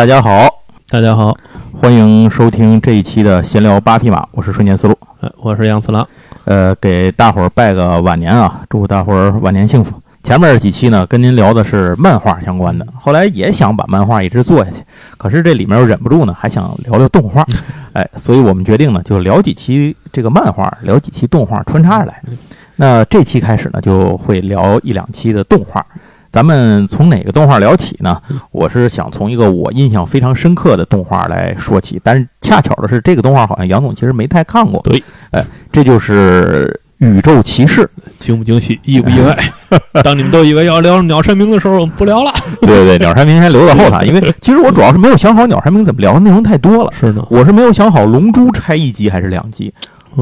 大家好，大家好，欢迎收听这一期的闲聊八匹马，我是瞬间思路，呃，我是杨次郎，呃，给大伙儿拜个晚年啊，祝大伙儿晚年幸福。前面几期呢，跟您聊的是漫画相关的，后来也想把漫画一直做下去，可是这里面又忍不住呢，还想聊聊动画，哎，所以我们决定呢，就聊几期这个漫画，聊几期动画穿插着来。那这期开始呢，就会聊一两期的动画。咱们从哪个动画聊起呢？我是想从一个我印象非常深刻的动画来说起，但是恰巧的是，这个动画好像杨总其实没太看过。对，哎，这就是《宇宙骑士》，惊不惊喜，意不意外？当你们都以为要聊鸟山明的时候，我们不聊了。对对，鸟山明先留到后头，因为其实我主要是没有想好鸟山明怎么聊，内容太多了。是的，我是没有想好龙珠拆一集还是两集。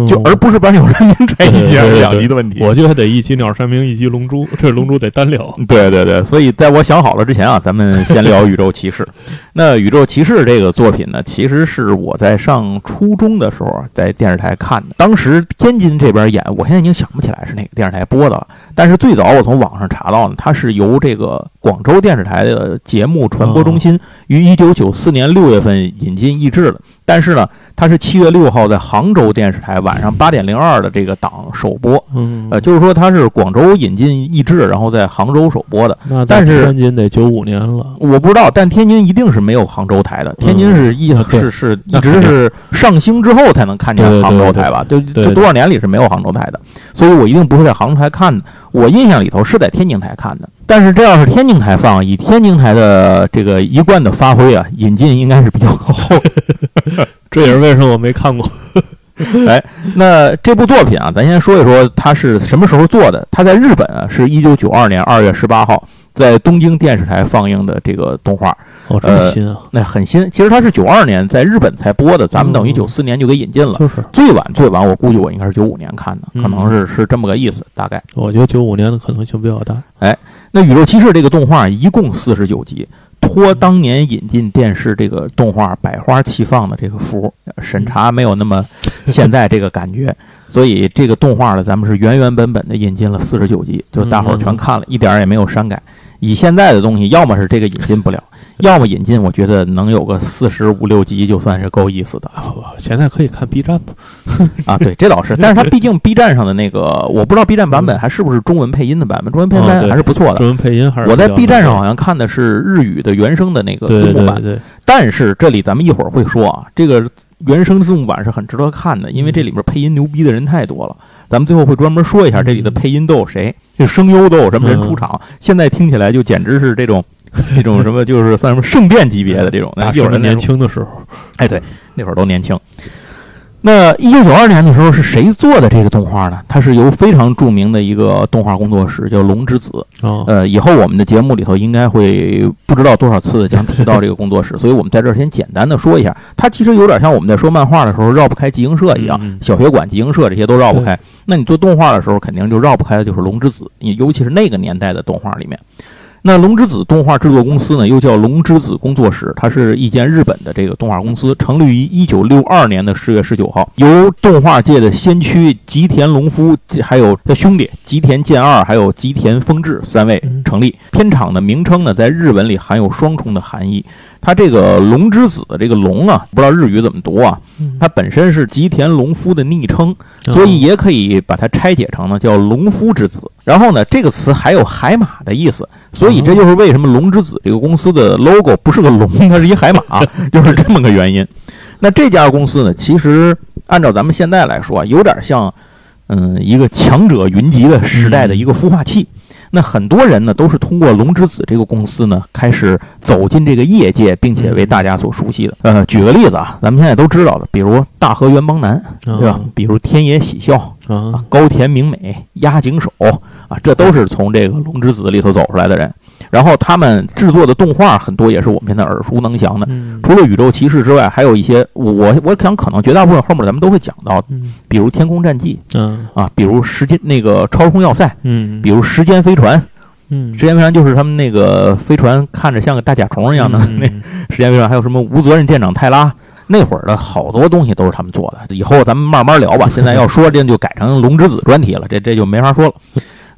就而不是把鸟山明拆一集两集的问题，我觉得得一集鸟山明，一集龙珠，这龙珠得单聊。对对对，所以在我想好了之前啊，咱们先聊宇宙骑士。那宇宙骑士这个作品呢，其实是我在上初中的时候在电视台看的，当时天津这边演，我现在已经想不起来是哪个电视台播的了。但是最早我从网上查到呢，它是由这个广州电视台的节目传播中心于一九九四年六月份引进译制的。但是呢，它是七月六号在杭州电视台晚上八点零二的这个档首播，嗯，呃，就是说它是广州引进译制，然后在杭州首播的。那但是天津得九五年了，我不知道，但天津一定是没有杭州台的。天津是一是是一直是上星之后才能看见杭州台吧？就这多少年里是没有杭州台的，所以我一定不会在杭州台看的。我印象里头是在天津台看的。但是这要是天津台放，以天津台的这个一贯的发挥啊，引进应该是比较靠后。这也是为什么我没看过。哎，那这部作品啊，咱先说一说它是什么时候做的。它在日本啊，是一九九二年二月十八号在东京电视台放映的这个动画。哦，这么新啊？那很新。其实它是九二年在日本才播的，咱们等于九四年就给引进了。就是最晚最晚，我估计我应该是九五年看的，可能是是这么个意思，大概。我觉得九五年的可能性比较大。哎，那《宇宙骑士》这个动画一共四十九集。托当年引进电视这个动画百花齐放的这个福，审查没有那么 现在这个感觉，所以这个动画呢，咱们是原原本本的引进了四十九集，就大伙儿全看了，一点儿也没有删改。以现在的东西，要么是这个引进不了。要么引进，我觉得能有个四十五六集就算是够意思的。现在可以看 B 站吗？啊，对，这倒是。但是它毕竟 B 站上的那个，我不知道 B 站版本还是不是中文配音的版本。中文配音还是不错的。中文配音还是。我在 B 站上好像看的是日语的原声的那个字幕版。对对对。但是这里咱们一会儿会说啊，这个原声字幕版是很值得看的，因为这里面配音牛逼的人太多了。咱们最后会专门说一下这里的配音都有谁，这声优都有什么人出场。现在听起来就简直是这种。那种什么就是算什么圣殿级别的这种，那会儿年轻的时候，哎，对，那会儿都年轻。那一九九二年的时候是谁做的这个动画呢？它是由非常著名的一个动画工作室叫龙之子。呃，以后我们的节目里头应该会不知道多少次将提到这个工作室，所以我们在这儿先简单的说一下。它其实有点像我们在说漫画的时候绕不开集英社一样，小学馆、集英社这些都绕不开。那你做动画的时候，肯定就绕不开的就是龙之子，你尤其是那个年代的动画里面。那龙之子动画制作公司呢，又叫龙之子工作室，它是一间日本的这个动画公司，成立于一九六二年的十月十九号，由动画界的先驱吉田隆夫，还有他兄弟吉田健二，还有吉田丰志三位成立。片场的名称呢，在日文里含有双重的含义。它这个龙之子的这个龙啊，不知道日语怎么读啊？它本身是吉田隆夫的昵称，所以也可以把它拆解成呢叫龙夫之子。然后呢，这个词还有海马的意思，所以这就是为什么龙之子这个公司的 logo 不是个龙，它是一海马，就是这么个原因。那这家公司呢，其实按照咱们现在来说，有点像，嗯，一个强者云集的时代的一个孵化器。那很多人呢，都是通过龙之子这个公司呢，开始走进这个业界，并且为大家所熟悉的。呃，举个例子啊，咱们现在都知道的，比如大河元邦男，对吧？比如天野喜孝啊，高田明美、押井守啊，这都是从这个龙之子里头走出来的人。然后他们制作的动画很多也是我们现在耳熟能详的，除了宇宙骑士之外，还有一些我我想可能绝大部分后面咱们都会讲到，比如天空战记，嗯啊，比如时间那个超空要塞，嗯，比如时间飞船，嗯，时间飞船就是他们那个飞船看着像个大甲虫一样的那时间飞船，还有什么无责任舰长泰拉，那会儿的好多东西都是他们做的。以后咱们慢慢聊吧，现在要说这就改成龙之子专题了，这这就没法说了。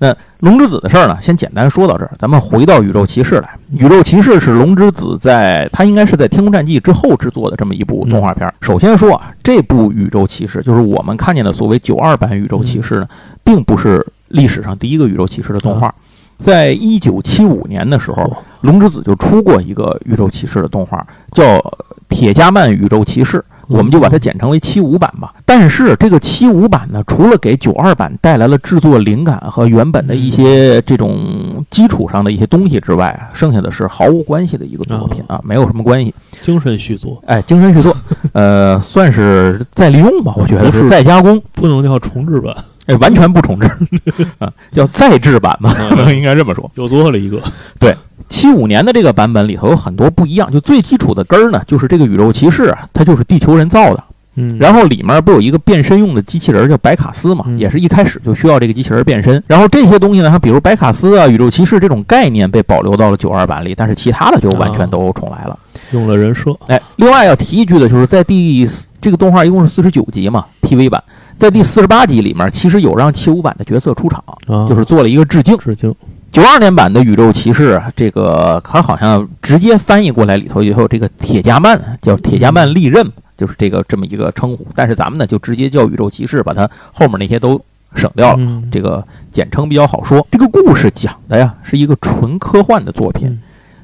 那龙之子的事儿呢，先简单说到这儿。咱们回到宇宙骑士来，宇宙骑士是龙之子在他应该是在天空战记之后制作的这么一部动画片。首先说啊，这部宇宙骑士就是我们看见的所谓九二版宇宙骑士呢，并不是历史上第一个宇宙骑士的动画。在一九七五年的时候，龙之子就出过一个宇宙骑士的动画，叫《铁加曼宇宙骑士》。我们就把它简称为七五版吧。但是这个七五版呢，除了给九二版带来了制作灵感和原本的一些这种基础上的一些东西之外，剩下的是毫无关系的一个作品啊，没有什么关系。精神续作，哎，精神续作，呃，算是再利用吧，我觉得是再加工，不能叫重制版，哎，完全不重置 啊，叫再制版吧，应该这么说。又做了一个，对。七五年的这个版本里头有很多不一样，就最基础的根儿呢，就是这个宇宙骑士啊，它就是地球人造的。嗯，然后里面不有一个变身用的机器人叫白卡斯嘛，也是一开始就需要这个机器人变身。然后这些东西呢，它比如白卡斯啊、宇宙骑士这种概念被保留到了九二版里，但是其他的就完全都重来了，用了人设。哎，另外要提一句的就是在第这个动画一共是四十九集嘛，TV 版，在第四十八集里面，其实有让七五版的角色出场，就是做了一个致敬。致敬。九二年版的宇宙骑士，这个它好像直接翻译过来里头以后这个铁加曼，叫铁加曼利刃，就是这个这么一个称呼。但是咱们呢就直接叫宇宙骑士，把它后面那些都省掉了，这个简称比较好说。这个故事讲的呀是一个纯科幻的作品，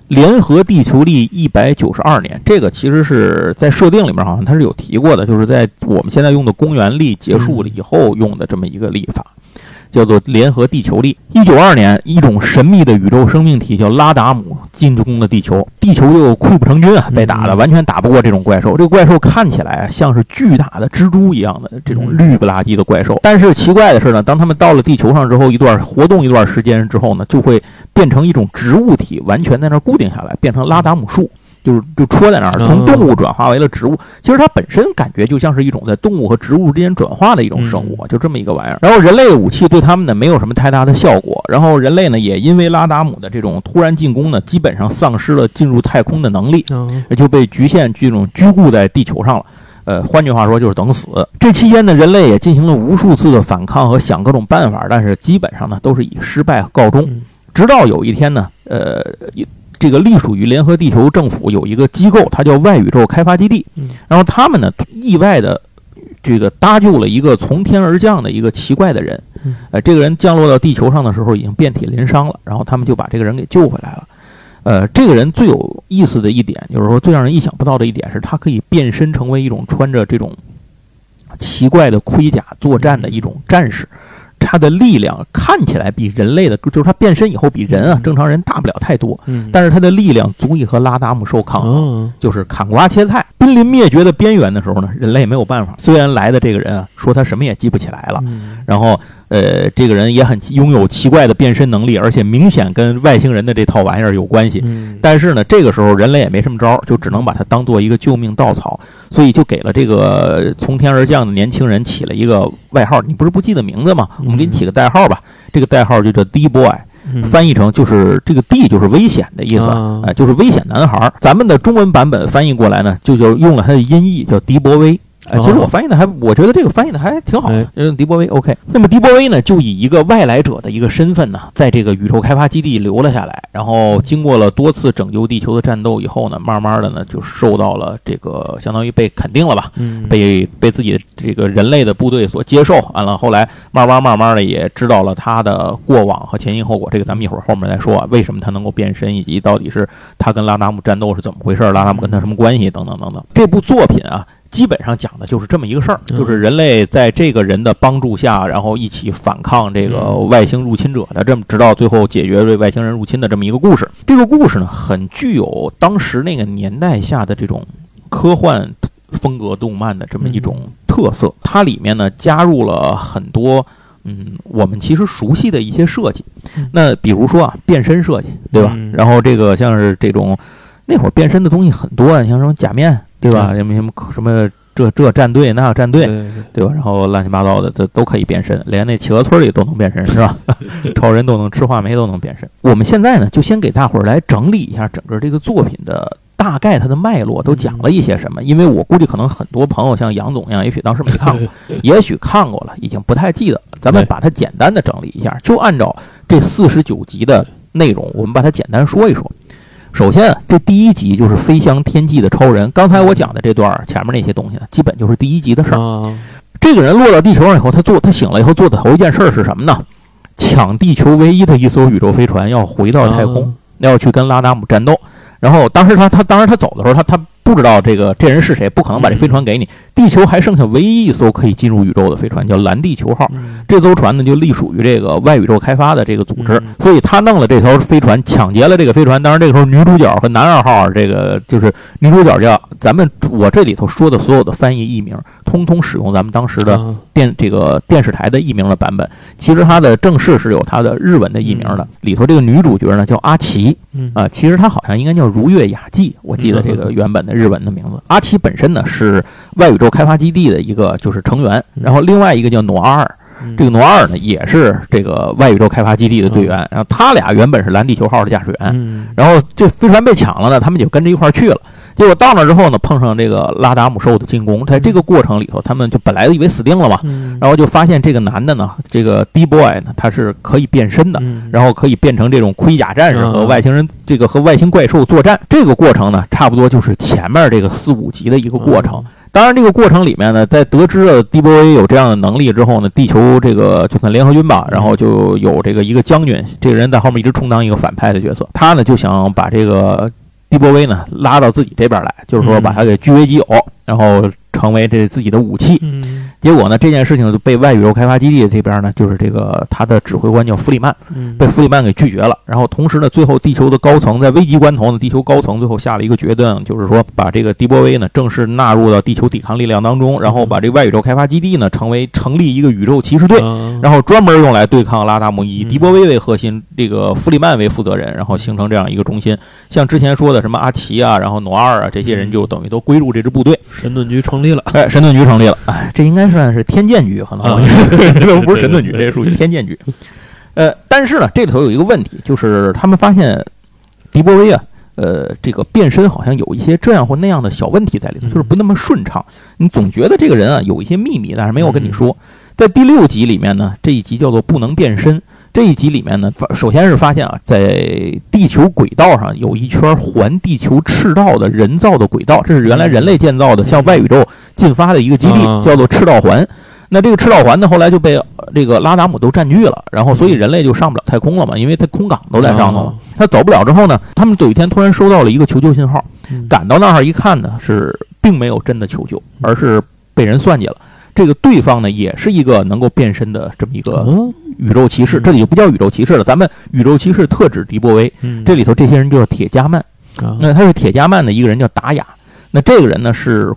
联合地球历一百九十二年，这个其实是在设定里面好像它是有提过的，就是在我们现在用的公元历结束了以后用的这么一个历法。叫做联合地球力。一九二年，一种神秘的宇宙生命体叫拉达姆进攻了地球，地球就溃不成军啊，被打的完全打不过这种怪兽。这个怪兽看起来像是巨大的蜘蛛一样的这种绿不拉几的怪兽。但是奇怪的是呢，当他们到了地球上之后，一段活动一段时间之后呢，就会变成一种植物体，完全在那儿固定下来，变成拉达姆树。就是就戳在那儿，从动物转化为了植物。其实它本身感觉就像是一种在动物和植物之间转化的一种生物，就这么一个玩意儿。然后人类的武器对他们呢没有什么太大的效果。然后人类呢也因为拉达姆的这种突然进攻呢，基本上丧失了进入太空的能力，就被局限这种拘固在地球上了。呃，换句话说就是等死。这期间呢，人类也进行了无数次的反抗和想各种办法，但是基本上呢都是以失败告终。直到有一天呢，呃。这个隶属于联合地球政府有一个机构，它叫外宇宙开发基地。然后他们呢，意外的这个搭救了一个从天而降的一个奇怪的人。呃，这个人降落到地球上的时候已经遍体鳞伤了，然后他们就把这个人给救回来了。呃，这个人最有意思的一点，就是说最让人意想不到的一点是，他可以变身成为一种穿着这种奇怪的盔甲作战的一种战士。他的力量看起来比人类的，就是他变身以后比人啊正常人大不了太多，但是他的力量足以和拉达姆兽抗衡，就是砍瓜切菜。濒临灭绝的边缘的时候呢，人类没有办法。虽然来的这个人啊说他什么也记不起来了，然后。呃，这个人也很拥有奇怪的变身能力，而且明显跟外星人的这套玩意儿有关系。但是呢，这个时候人类也没什么招，就只能把他当做一个救命稻草，所以就给了这个从天而降的年轻人起了一个外号。你不是不记得名字吗？我们给你起个代号吧。这个代号就叫 D Boy，翻译成就是这个 D 就是危险的意思，哎，就是危险男孩。咱们的中文版本翻译过来呢，就叫用了他的音译，叫迪博威。哎，其实我翻译的还，我觉得这个翻译的还挺好。嗯，迪波威 OK。那么迪波威呢，就以一个外来者的一个身份呢，在这个宇宙开发基地留了下来。然后经过了多次拯救地球的战斗以后呢，慢慢的呢，就受到了这个相当于被肯定了吧，被被自己这个人类的部队所接受。完了，后来慢慢慢慢的也知道了他的过往和前因后果。这个咱们一会儿后面再说，啊，为什么他能够变身，以及到底是他跟拉达姆战斗是怎么回事，拉达姆跟他什么关系，等等等等。这部作品啊。基本上讲的就是这么一个事儿，就是人类在这个人的帮助下，然后一起反抗这个外星入侵者的，这么直到最后解决这外星人入侵的这么一个故事。这个故事呢，很具有当时那个年代下的这种科幻风格动漫的这么一种特色。它里面呢加入了很多嗯我们其实熟悉的一些设计。那比如说啊，变身设计，对吧？然后这个像是这种那会儿变身的东西很多啊，像什么假面。对吧？什么什么什么这这战队那战队，对吧？然后乱七八糟的，这都可以变身，连那企鹅村里都能变身，是吧？超人都能吃话梅都能变身。我们现在呢，就先给大伙儿来整理一下整个这个作品的大概它的脉络都讲了一些什么？因为我估计可能很多朋友像杨总一样，也许当时没看过，也许看过了，已经不太记得了。咱们把它简单的整理一下，就按照这四十九集的内容，我们把它简单说一说。首先，这第一集就是飞翔天际的超人。刚才我讲的这段前面那些东西，基本就是第一集的事儿。这个人落到地球上以后，他做他醒了以后做的头一件事是什么呢？抢地球唯一的一艘宇宙飞船，要回到太空，要去跟拉达姆战斗。然后当时他他当时他走的时候，他他。不知道这个这人是谁，不可能把这飞船给你。地球还剩下唯一一艘可以进入宇宙的飞船，叫蓝地球号。这艘船呢，就隶属于这个外宇宙开发的这个组织，所以他弄了这条飞船，抢劫了这个飞船。当然，这个时候女主角和男二号，这个就是女主角叫咱们我这里头说的所有的翻译译名，通通使用咱们当时的电这个电视台的译名的版本。其实它的正式是有它的日文的译名的。里头这个女主角呢叫阿奇，啊，其实她好像应该叫如月雅纪，我记得这个原本的。日文的名字。阿奇本身呢是外宇宙开发基地的一个就是成员，然后另外一个叫诺阿尔，这个诺阿尔呢也是这个外宇宙开发基地的队员，然后他俩原本是蓝地球号的驾驶员，然后这飞船被抢了呢，他们就跟着一块儿去了。结果到那之后呢，碰上这个拉达姆兽的进攻，在这个过程里头，他们就本来以为死定了嘛，然后就发现这个男的呢，这个 D boy 呢，他是可以变身的，然后可以变成这种盔甲战士和外星人，这个和外星怪兽作战。这个过程呢，差不多就是前面这个四五集的一个过程。当然，这个过程里面呢，在得知了 D boy 有这样的能力之后呢，地球这个就算联合军吧，然后就有这个一个将军，这个人在后面一直充当一个反派的角色，他呢就想把这个。迪波威呢，拉到自己这边来，就是说把他给据为己有，然后。成为这自己的武器，结果呢，这件事情就被外宇宙开发基地这边呢，就是这个他的指挥官叫弗里曼，被弗里曼给拒绝了。然后同时呢，最后地球的高层在危急关头呢，地球高层最后下了一个决定，就是说把这个迪波威呢正式纳入到地球抵抗力量当中，然后把这个外宇宙开发基地呢成为成立一个宇宙骑士队，然后专门用来对抗拉达姆，以迪波威为核心，这个弗里曼为负责人，然后形成这样一个中心。像之前说的什么阿奇啊，然后努尔啊这些人就等于都归入这支部队，神盾局成立。了，哎，神盾局成立了，哎，这应该算是天剑局，可能 这不是神盾局，这属于天剑局。呃，但是呢，这里头有一个问题，就是他们发现迪波威啊，呃，这个变身好像有一些这样或那样的小问题在里头，就是不那么顺畅。你总觉得这个人啊有一些秘密，但是没有跟你说。在第六集里面呢，这一集叫做不能变身。这一集里面呢，首先是发现啊，在地球轨道上有一圈环地球赤道的人造的轨道，这是原来人类建造的，向外宇宙进发的一个基地，叫做赤道环。那这个赤道环呢，后来就被这个拉达姆都占据了，然后所以人类就上不了太空了嘛，因为它空港都在上头了。他走不了之后呢，他们有一天突然收到了一个求救信号，赶到那儿一看呢，是并没有真的求救，而是被人算计了。这个对方呢，也是一个能够变身的这么一个宇宙骑士，这里就不叫宇宙骑士了，咱们宇宙骑士特指迪波威。这里头这些人就是铁加曼，那他是铁加曼的一个人叫达雅，那这个人呢是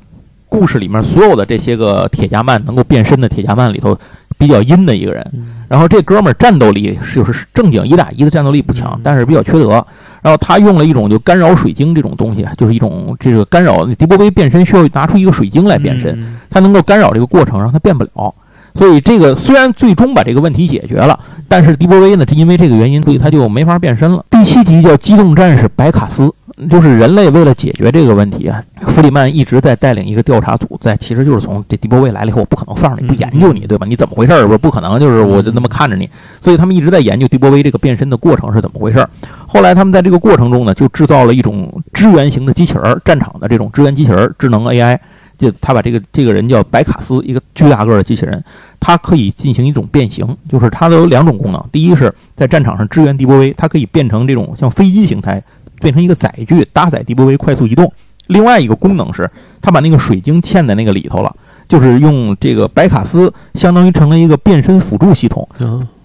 故事里面所有的这些个铁加曼能够变身的铁加曼里头比较阴的一个人。然后这哥们儿战斗力就是正经一打一的战斗力不强，但是比较缺德。然后他用了一种就干扰水晶这种东西，就是一种这个干扰迪波威变身需要拿出一个水晶来变身，他能够干扰这个过程，让他变不了。所以这个虽然最终把这个问题解决了，但是迪波威呢，就因为这个原因，所以他就没法变身了。第七集叫机动战士白卡斯。就是人类为了解决这个问题啊，弗里曼一直在带领一个调查组，在其实就是从这迪波威来了以后，我不可能放着你不研究你，对吧？你怎么回事儿？不不可能，就是我就那么看着你，所以他们一直在研究迪波威这个变身的过程是怎么回事儿。后来他们在这个过程中呢，就制造了一种支援型的机器人，战场的这种支援机器人，智能 AI。就他把这个这个人叫白卡斯，一个巨大个的机器人，它可以进行一种变形，就是它都有两种功能。第一是在战场上支援迪波威，它可以变成这种像飞机形态。变成一个载具，搭载迪波威快速移动。另外一个功能是，他把那个水晶嵌在那个里头了，就是用这个白卡斯相当于成了一个变身辅助系统，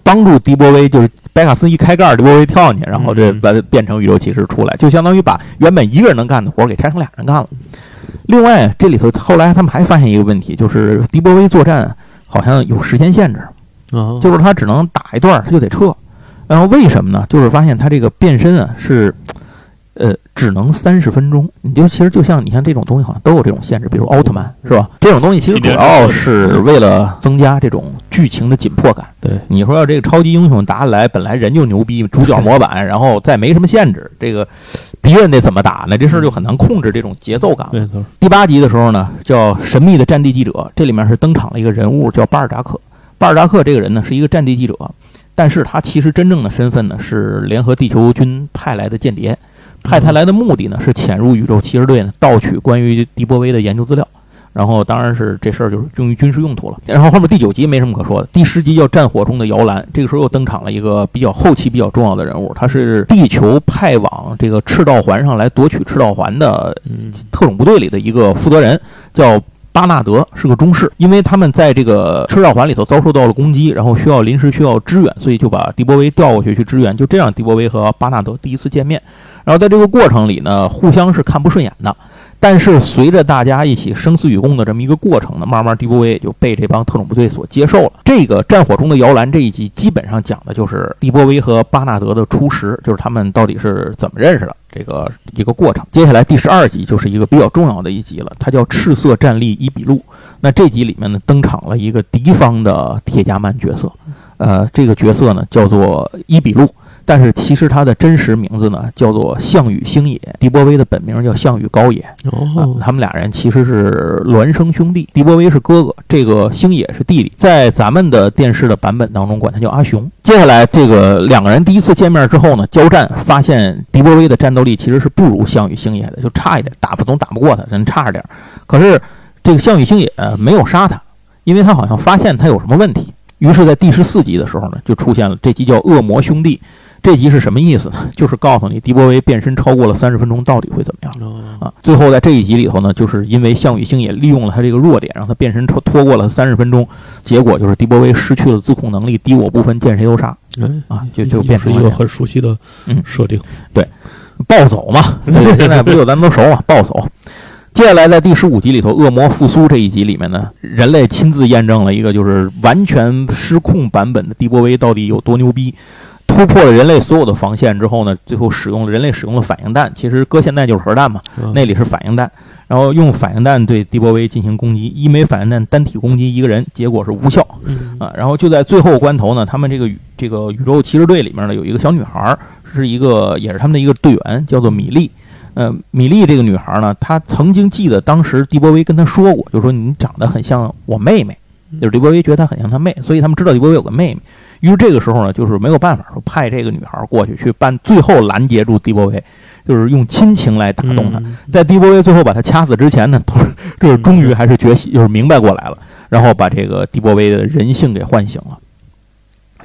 帮助迪波威。就是白卡斯一开盖，迪波威跳上去，然后这把它变成宇宙骑士出来，就相当于把原本一个人能干的活给拆成俩人干了。另外，这里头后来他们还发现一个问题，就是迪波威作战好像有时间限制，就是他只能打一段他就得撤。然后为什么呢？就是发现他这个变身啊是。呃，只能三十分钟。你就其实就像你看这种东西，好像都有这种限制，比如奥特曼是吧？这种东西其实主要是为了增加这种剧情的紧迫感。对，你说要这个超级英雄打起来，本来人就牛逼，主角模板，然后再没什么限制，这个敌人得怎么打呢？这事儿就很难控制这种节奏感。没错。第八集的时候呢，叫《神秘的战地记者》，这里面是登场了一个人物，叫巴尔扎克。巴尔扎克这个人呢，是一个战地记者，但是他其实真正的身份呢，是联合地球军派来的间谍。派他来的目的呢，是潜入宇宙骑士队呢，盗取关于迪波威的研究资料。然后，当然是这事儿就是用于军事用途了。然后后面第九集没什么可说的，第十集叫《战火中的摇篮》。这个时候又登场了一个比较后期比较重要的人物，他是地球派往这个赤道环上来夺取赤道环的特种部队里的一个负责人，叫巴纳德，是个中士。因为他们在这个赤道环里头遭受到了攻击，然后需要临时需要支援，所以就把迪波威调过去去支援。就这样，迪波威和巴纳德第一次见面。然后在这个过程里呢，互相是看不顺眼的，但是随着大家一起生死与共的这么一个过程呢，慢慢迪波威也就被这帮特种部队所接受了。这个战火中的摇篮这一集基本上讲的就是迪波威和巴纳德的初识，就是他们到底是怎么认识的这个一个过程。接下来第十二集就是一个比较重要的一集了，它叫赤色战力伊比路。那这集里面呢，登场了一个敌方的铁甲曼角色，呃，这个角色呢叫做伊比路。但是其实他的真实名字呢，叫做项羽星野。迪波威的本名叫项羽高野。哦，他们俩人其实是孪生兄弟。迪波威是哥哥，这个星野是弟弟。在咱们的电视的版本当中，管他叫阿雄。接下来，这个两个人第一次见面之后呢，交战发现迪波威的战斗力其实是不如项羽星野的，就差一点，打不总打不过他，人差着点。可是这个项羽星野没有杀他，因为他好像发现他有什么问题。于是，在第十四集的时候呢，就出现了这集叫恶魔兄弟。这集是什么意思呢？就是告诉你，迪波威变身超过了三十分钟，到底会怎么样啊？最后在这一集里头呢，就是因为项羽星也利用了他这个弱点，让他变身超拖过了三十分钟，结果就是迪波威失去了自控能力，敌我不分，见谁都杀。啊，就就变成一个很熟悉的设定。对，暴走嘛，现在不就咱们都熟嘛，暴走。接下来在第十五集里头，恶魔复苏这一集里面呢，人类亲自验证了一个就是完全失控版本的迪波威到底有多牛逼。突破了人类所有的防线之后呢，最后使用了人类使用了反应弹，其实搁现在就是核弹嘛，那里是反应弹，然后用反应弹对迪波威进行攻击，一枚反应弹单体攻击一个人，结果是无效，啊，然后就在最后关头呢，他们这个这个宇宙骑士队里面呢有一个小女孩，是一个也是他们的一个队员，叫做米莉，呃，米莉这个女孩呢，她曾经记得当时迪波威跟她说过，就说你长得很像我妹妹，就是迪波威觉得她很像她妹，所以他们知道迪波威有个妹妹。于是这个时候呢，就是没有办法说派这个女孩过去去办，最后拦截住迪波威，就是用亲情来打动他。在迪波威最后把他掐死之前呢，就是终于还是觉醒，就是明白过来了，然后把这个迪波威的人性给唤醒了。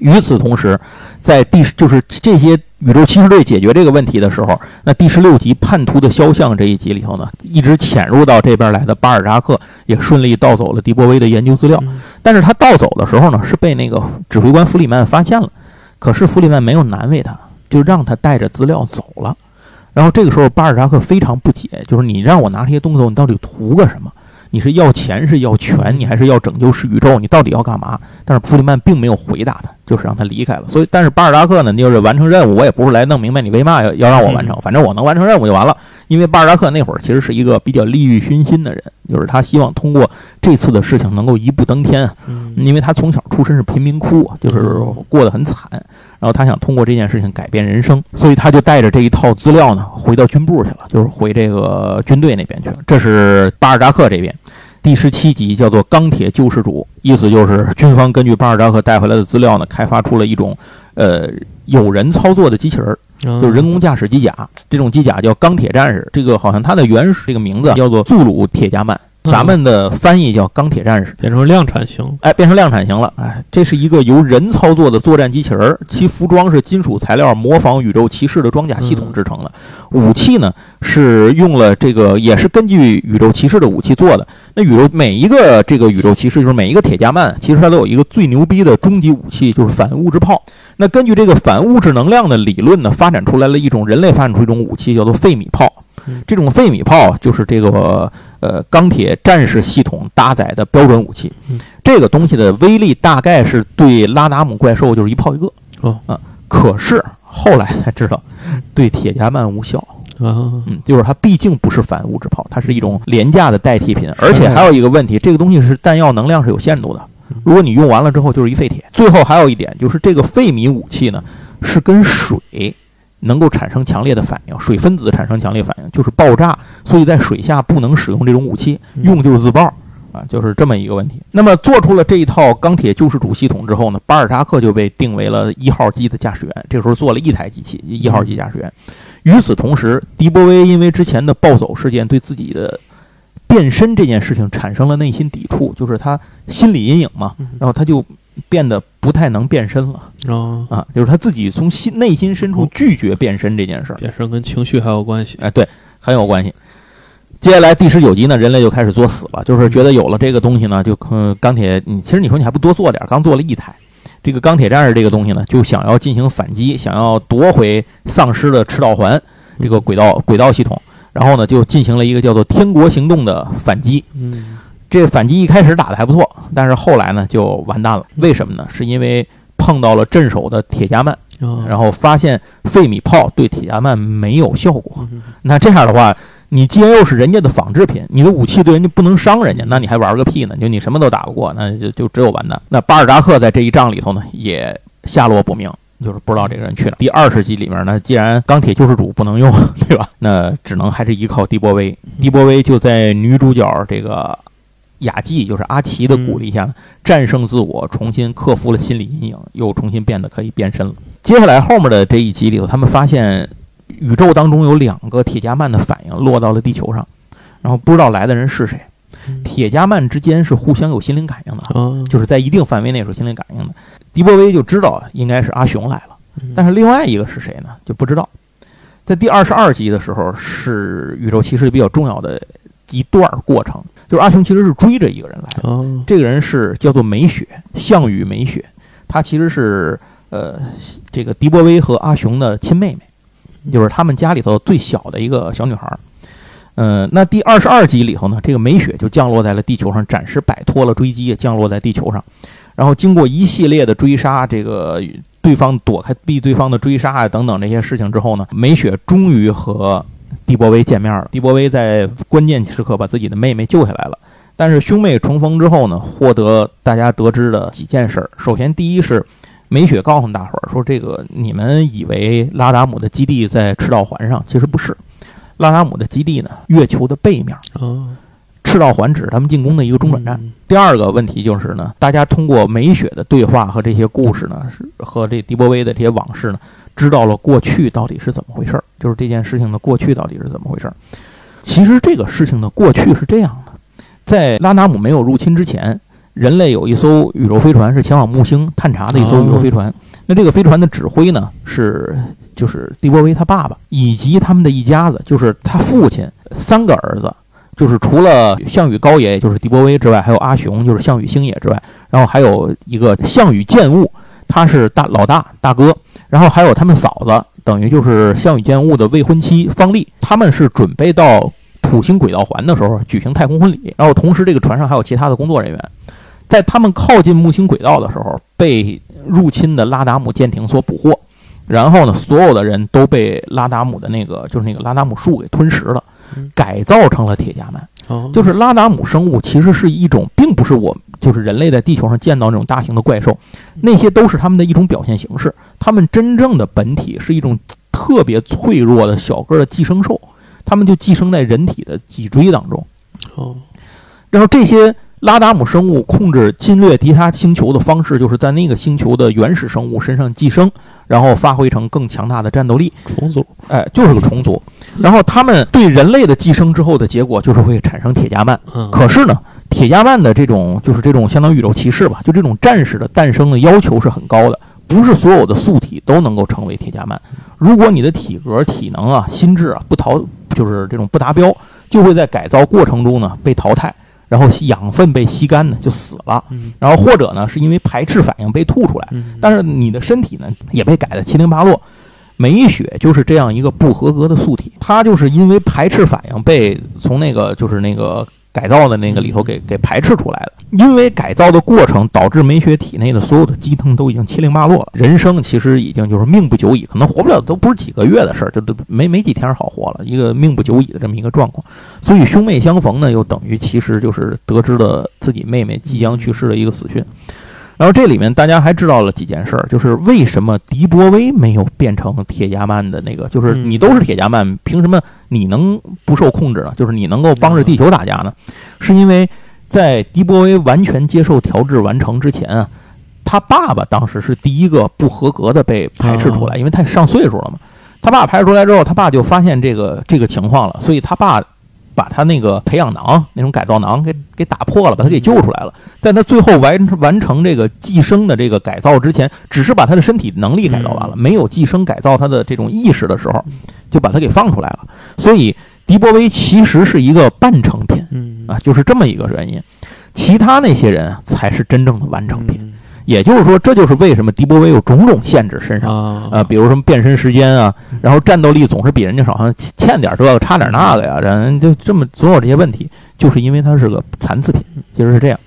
与此同时，在第就是这些宇宙骑士队解决这个问题的时候，那第十六集叛徒的肖像这一集里头呢，一直潜入到这边来的巴尔扎克也顺利盗走了迪波威的研究资料。但是他盗走的时候呢，是被那个指挥官弗里曼发现了。可是弗里曼没有难为他，就让他带着资料走了。然后这个时候巴尔扎克非常不解，就是你让我拿这些东西，你到底图个什么？你是要钱是要权，你还是要拯救是宇宙？你到底要干嘛？但是弗里曼并没有回答他，就是让他离开了。所以，但是巴尔扎克呢，就是完成任务，我也不是来弄明白你为嘛要要让我完成，反正我能完成任务就完了。因为巴尔扎克那会儿其实是一个比较利欲熏心的人，就是他希望通过这次的事情能够一步登天。嗯，因为他从小出身是贫民窟，就是过得很惨，然后他想通过这件事情改变人生，所以他就带着这一套资料呢，回到军部去了，就是回这个军队那边去了。这是巴尔扎克这边第十七集叫做《钢铁救世主》，意思就是军方根据巴尔扎克带回来的资料呢，开发出了一种呃有人操作的机器人。就是人工驾驶机甲，这种机甲叫钢铁战士。这个好像它的原始这个名字叫做速鲁铁甲曼。咱们的翻译叫钢铁战士，变成量产型，哎，变成量产型了，哎，这是一个由人操作的作战机器人，其服装是金属材料，模仿宇宙骑士的装甲系统制成的。武器呢是用了这个，也是根据宇宙骑士的武器做的。那宇宙每一个这个宇宙骑士，就是每一个铁甲曼，其实它都有一个最牛逼的终极武器，就是反物质炮。那根据这个反物质能量的理论呢，发展出来了一种人类发展出一种武器，叫做费米炮。这种费米炮就是这个呃钢铁战士系统搭载的标准武器，这个东西的威力大概是对拉达姆怪兽就是一炮一个。哦。啊，可是后来才知道对铁加曼无效。啊。嗯，就是它毕竟不是反物质炮，它是一种廉价的代替品，而且还有一个问题，这个东西是弹药能量是有限度的，如果你用完了之后就是一废铁。最后还有一点就是这个费米武器呢，是跟水能够产生强烈的反应，水分子产生强烈反应就是爆炸，所以在水下不能使用这种武器，用就是自爆。啊，就是这么一个问题。那么做出了这一套钢铁救世主系统之后呢，巴尔扎克就被定为了一号机的驾驶员。这时候做了一台机器，一号机驾驶员。与此同时，迪波威因为之前的暴走事件，对自己的变身这件事情产生了内心抵触，就是他心理阴影嘛。然后他就变得不太能变身了。啊啊，就是他自己从心内心深处拒绝变身这件事儿。变身跟情绪还有关系？哎，对，很有关系。接下来第十九集呢，人类就开始作死了，就是觉得有了这个东西呢，就嗯，钢铁，你其实你说你还不多做点，刚做了一台，这个钢铁战士这个东西呢，就想要进行反击，想要夺回丧失的赤道环这个轨道轨道系统，然后呢，就进行了一个叫做“天国行动”的反击。嗯，这反击一开始打的还不错，但是后来呢就完蛋了。为什么呢？是因为碰到了镇守的铁加曼，然后发现费米炮对铁加曼没有效果。那这样的话。你既然又是人家的仿制品，你的武器对人家不能伤人家，那你还玩个屁呢？就你什么都打不过，那就就只有完蛋。那巴尔扎克在这一仗里头呢，也下落不明，就是不知道这个人去哪。第二十集里面呢，既然钢铁救世主不能用，对吧？那只能还是依靠迪波威。迪波威就在女主角这个雅纪，就是阿奇的鼓励下，战胜自我，重新克服了心理阴影，又重新变得可以变身了。接下来后面的这一集里头，他们发现。宇宙当中有两个铁加曼的反应落到了地球上，然后不知道来的人是谁。铁加曼之间是互相有心灵感应的，就是在一定范围内是心灵感应的。迪波威就知道应该是阿雄来了，但是另外一个是谁呢？就不知道。在第二十二集的时候，是宇宙骑士比较重要的一段过程，就是阿雄其实是追着一个人来的，这个人是叫做美雪，项羽美雪，她其实是呃这个狄波威和阿雄的亲妹妹。就是他们家里头最小的一个小女孩儿，嗯，那第二十二集里头呢，这个美雪就降落在了地球上，暂时摆脱了追击，降落在地球上，然后经过一系列的追杀，这个对方躲开避对方的追杀啊等等这些事情之后呢，美雪终于和迪波威见面了。迪波威在关键时刻把自己的妹妹救下来了，但是兄妹重逢之后呢，获得大家得知的几件事儿，首先第一是。梅雪告诉大伙儿说：“这个你们以为拉达姆的基地在赤道环上，其实不是。拉达姆的基地呢，月球的背面。赤道环只是他们进攻的一个中转站。第二个问题就是呢，大家通过美雪的对话和这些故事呢，是和这迪波威的这些往事呢，知道了过去到底是怎么回事儿，就是这件事情的过去到底是怎么回事儿。其实这个事情的过去是这样的，在拉达姆没有入侵之前。”人类有一艘宇宙飞船是前往木星探查的一艘宇宙飞船，那这个飞船的指挥呢是就是蒂波威他爸爸以及他们的一家子，就是他父亲三个儿子，就是除了项羽高爷，也就是蒂波威之外，还有阿雄，就是项羽星野之外，然后还有一个项羽剑物，他是大老大大哥，然后还有他们嫂子，等于就是项羽剑物的未婚妻方丽，他们是准备到土星轨道环的时候举行太空婚礼，然后同时这个船上还有其他的工作人员。在他们靠近木星轨道的时候，被入侵的拉达姆舰艇所捕获，然后呢，所有的人都被拉达姆的那个就是那个拉达姆树给吞食了，改造成了铁甲曼。就是拉达姆生物其实是一种，并不是我就是人类在地球上见到那种大型的怪兽，那些都是他们的一种表现形式。他们真正的本体是一种特别脆弱的小个的寄生兽，他们就寄生在人体的脊椎当中。哦，然后这些。拉达姆生物控制侵略其他星球的方式，就是在那个星球的原始生物身上寄生，然后发挥成更强大的战斗力。重组，哎，就是个重组。然后他们对人类的寄生之后的结果，就是会产生铁加曼。可是呢，铁加曼的这种就是这种相当于宇宙骑士吧，就这种战士的诞生的要求是很高的，不是所有的素体都能够成为铁加曼。如果你的体格、体能啊、心智啊不淘，就是这种不达标，就会在改造过程中呢被淘汰。然后养分被吸干呢，就死了。然后或者呢，是因为排斥反应被吐出来。但是你的身体呢，也被改得七零八落。美雪就是这样一个不合格的素体，它就是因为排斥反应被从那个就是那个改造的那个里头给给排斥出来了。因为改造的过程导致梅雪体内的所有的鸡藤都已经七零八落了，人生其实已经就是命不久矣，可能活不了都不是几个月的事儿，就都没没几天好活了，一个命不久矣的这么一个状况。所以兄妹相逢呢，又等于其实就是得知了自己妹妹即将去世的一个死讯。然后这里面大家还知道了几件事儿，就是为什么迪波威没有变成铁加曼的那个，就是你都是铁加曼，凭什么你能不受控制呢？就是你能够帮着地球打架呢？是因为在迪波威完全接受调制完成之前啊，他爸爸当时是第一个不合格的被排斥出来，因为太上岁数了嘛。他爸排斥出来之后，他爸就发现这个这个情况了，所以他爸。把他那个培养囊那种改造囊给给打破了，把他给救出来了。在他最后完完成这个寄生的这个改造之前，只是把他的身体能力改造完了，没有寄生改造他的这种意识的时候，就把他给放出来了。所以迪波威其实是一个半成品，啊，就是这么一个原因。其他那些人才是真正的完成品。也就是说，这就是为什么迪波威有种种限制身上啊，比如什么变身时间啊，然后战斗力总是比人家少，好像欠点这个差点那个呀，人就这么总有这些问题，就是因为他是个残次品，其实是这样。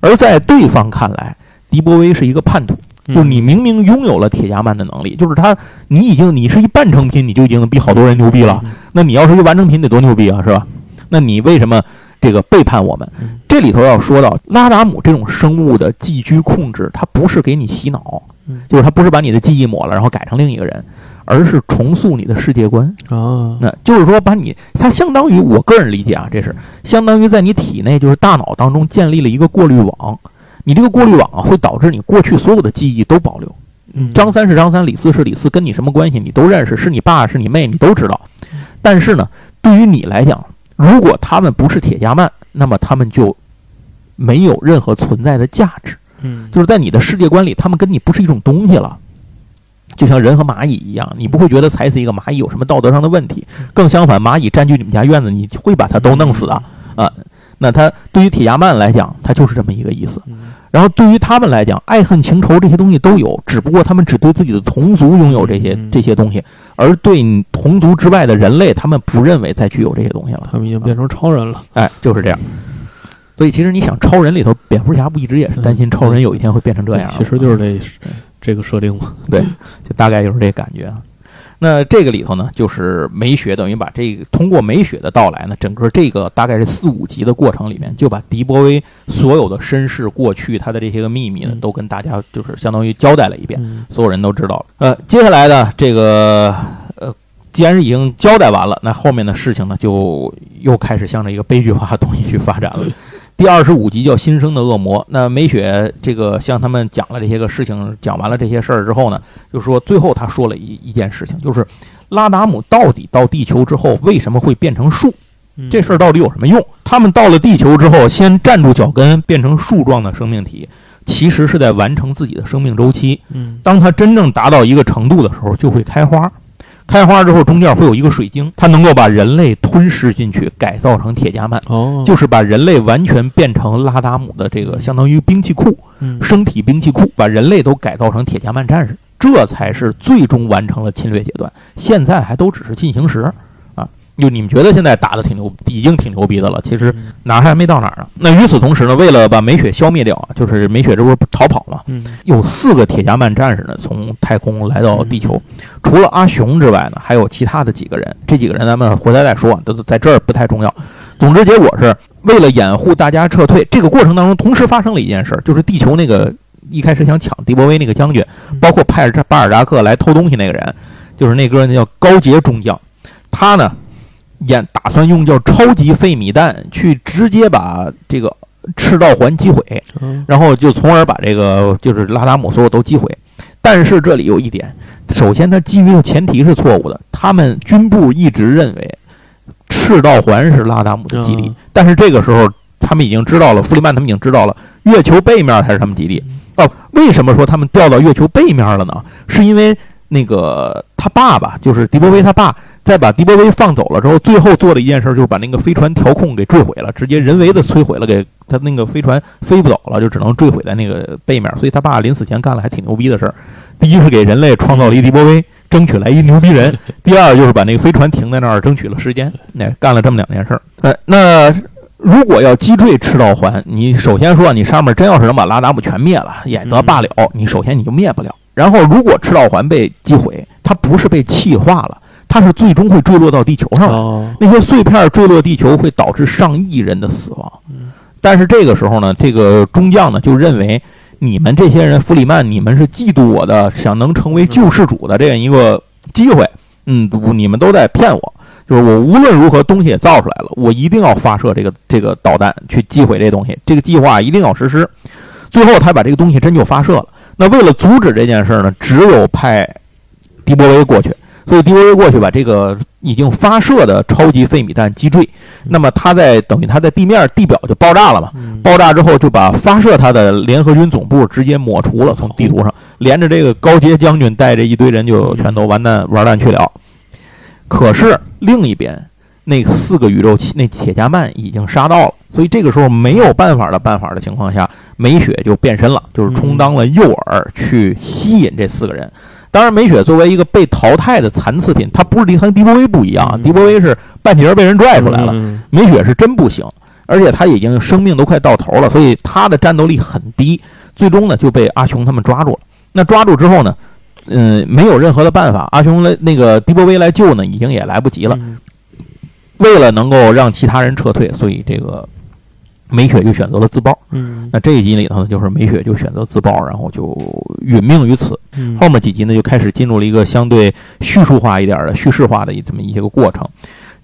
而在对方看来，迪波威是一个叛徒，就是你明明拥有了铁甲曼的能力，就是他，你已经你是一半成品，你就已经比好多人牛逼了，那你要是一个完成品得多牛逼啊，是吧？那你为什么？这个背叛我们，这里头要说到拉达姆这种生物的寄居控制，它不是给你洗脑，就是它不是把你的记忆抹了，然后改成另一个人，而是重塑你的世界观啊。那就是说，把你它相当于我个人理解啊，这是相当于在你体内就是大脑当中建立了一个过滤网，你这个过滤网啊会导致你过去所有的记忆都保留。张三是张三，李四是李四，跟你什么关系你都认识，是你爸是你妹你都知道，但是呢，对于你来讲。如果他们不是铁加曼，那么他们就没有任何存在的价值。嗯，就是在你的世界观里，他们跟你不是一种东西了。就像人和蚂蚁一样，你不会觉得踩死一个蚂蚁有什么道德上的问题。更相反，蚂蚁占据你们家院子，你会把它都弄死的啊。那他对于铁亚曼来讲，他就是这么一个意思。然后对于他们来讲，爱恨情仇这些东西都有，只不过他们只对自己的同族拥有这些这些东西，而对同族之外的人类，他们不认为再具有这些东西了。他们已经变成超人了。哎，就是这样。所以其实你想，超人里头，蝙蝠侠不一直也是担心超人有一天会变成这样？其实就是这这个设定嘛。对，就大概就是这感觉。那这个里头呢，就是美雪等于把这个通过美雪的到来呢，整个这个大概是四五集的过程里面，就把迪波威所有的身世、过去他的这些个秘密呢，都跟大家就是相当于交代了一遍，所有人都知道了。呃，接下来呢这个呃，既然是已经交代完了，那后面的事情呢，就又开始向着一个悲剧化的东西去发展了。第二十五集叫《新生的恶魔》。那美雪这个向他们讲了这些个事情，讲完了这些事儿之后呢，就说最后他说了一一件事情，就是拉达姆到底到地球之后为什么会变成树？这事儿到底有什么用？他们到了地球之后，先站住脚跟，变成树状的生命体，其实是在完成自己的生命周期。嗯，当它真正达到一个程度的时候，就会开花。开花之后，中间会有一个水晶，它能够把人类吞噬进去，改造成铁加曼。哦，就是把人类完全变成拉达姆的这个相当于兵器库，嗯生体兵器库，把人类都改造成铁加曼战士，这才是最终完成了侵略阶段。现在还都只是进行时。就你们觉得现在打的挺牛，已经挺牛逼的了。其实哪儿还没到哪儿呢。那与此同时呢，为了把美雪消灭掉啊，就是美雪这不是逃跑吗？有四个铁甲曼战士呢，从太空来到地球。除了阿雄之外呢，还有其他的几个人。这几个人咱们回来再说，都在这儿不太重要。总之，结果是为了掩护大家撤退，这个过程当中同时发生了一件事，就是地球那个一开始想抢迪波威那个将军，包括派巴尔扎克来偷东西那个人，就是那哥那叫高杰中将，他呢。演打算用叫超级费米弹去直接把这个赤道环击毁，然后就从而把这个就是拉达姆所有都击毁。但是这里有一点，首先它基于的前提是错误的，他们军部一直认为赤道环是拉达姆的基地，但是这个时候他们已经知道了，弗里曼他们已经知道了月球背面才是他们基地。哦，为什么说他们掉到月球背面了呢？是因为那个他爸爸就是迪波威他爸。在把迪波威放走了之后，最后做的一件事就是把那个飞船调控给坠毁了，直接人为的摧毁了，给他那个飞船飞不走了，就只能坠毁在那个背面。所以他爸临死前干了还挺牛逼的事儿：第一是给人类创造了一迪波威，争取来一牛逼人；第二就是把那个飞船停在那儿，争取了时间。那干了这么两件事儿。呃，那如果要击坠赤道环，你首先说你上面真要是能把拉达姆全灭了，也则罢了。你首先你就灭不了。然后如果赤道环被击毁，它不是被气化了，它是最终会坠落到地球上来。那些碎片坠落地球会导致上亿人的死亡。但是这个时候呢，这个中将呢就认为你们这些人，弗里曼，你们是嫉妒我的，想能成为救世主的这样一个机会。嗯，不，你们都在骗我。就是我无论如何东西也造出来了，我一定要发射这个这个导弹去击毁这东西，这个计划一定要实施。最后他把这个东西真就发射了。那为了阻止这件事呢，只有派迪波威过去。所以迪波威过去把这个已经发射的超级费米弹击坠。那么它在等于它在地面地表就爆炸了嘛？爆炸之后就把发射它的联合军总部直接抹除了，从地图上连着这个高阶将军带着一堆人就全都完蛋玩蛋去了。可是另一边，那四个宇宙那铁加曼已经杀到了，所以这个时候没有办法的办法的情况下，美雪就变身了，就是充当了诱饵去吸引这四个人。当然，美雪作为一个被淘汰的残次品，她不是和迪波威不一样，迪波威是半截被人拽出来了，美雪是真不行，而且她已经生命都快到头了，所以她的战斗力很低，最终呢就被阿雄他们抓住了。那抓住之后呢？嗯，没有任何的办法。阿雄来那个迪波威来救呢，已经也来不及了。为了能够让其他人撤退，所以这个美雪就选择了自爆。嗯，那这一集里头呢，就是梅雪就选择自爆，然后就殒命于此。后面几集呢，就开始进入了一个相对叙述化一点的叙事化的这么一些个过程。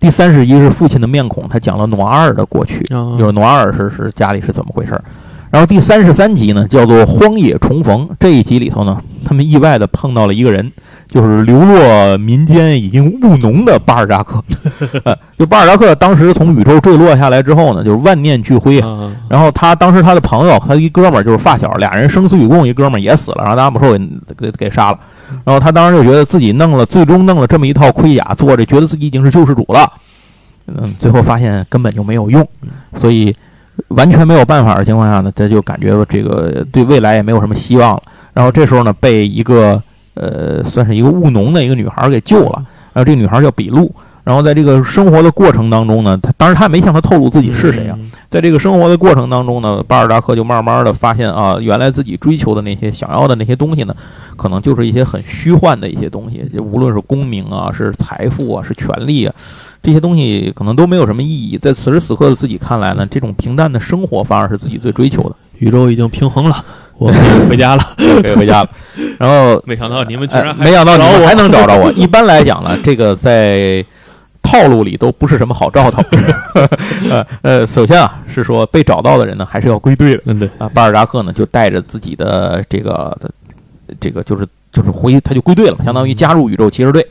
第三十集是父亲的面孔，他讲了努阿尔的过去，就是努阿尔是是家里是怎么回事儿。然后第三十三集呢，叫做《荒野重逢》。这一集里头呢，他们意外的碰到了一个人，就是流落民间、已经务农的巴尔扎克。就巴尔扎克当时从宇宙坠落下来之后呢，就是万念俱灰。然后他当时他的朋友，他一哥们儿就是发小，俩人生死与共，一哥们儿也死了，然后达姆兽给给给杀了。然后他当时就觉得自己弄了，最终弄了这么一套盔甲，做着觉得自己已经是救世主了。嗯，最后发现根本就没有用，所以。完全没有办法的情况下呢，他就感觉这个对未来也没有什么希望了。然后这时候呢，被一个呃，算是一个务农的一个女孩给救了。然后这个女孩叫比露。然后在这个生活的过程当中呢，他当然他也没向他透露自己是谁啊。在这个生活的过程当中呢，巴尔扎克就慢慢的发现啊，原来自己追求的那些想要的那些东西呢，可能就是一些很虚幻的一些东西，就无论是功名啊，是财富啊，是权利啊。这些东西可能都没有什么意义，在此时此刻的自己看来呢，这种平淡的生活反而是自己最追求的。宇宙已经平衡了，我可以回家了，可以回家了。然后没想到你们居然没想到你们还能找着我。一般来讲呢，这个在套路里都不是什么好兆头。呃呃，首先啊，是说被找到的人呢，还是要归队的。嗯，对啊，巴尔扎克呢就带着自己的这个这个就是就是回他就归队了，相当于加入宇宙骑士队。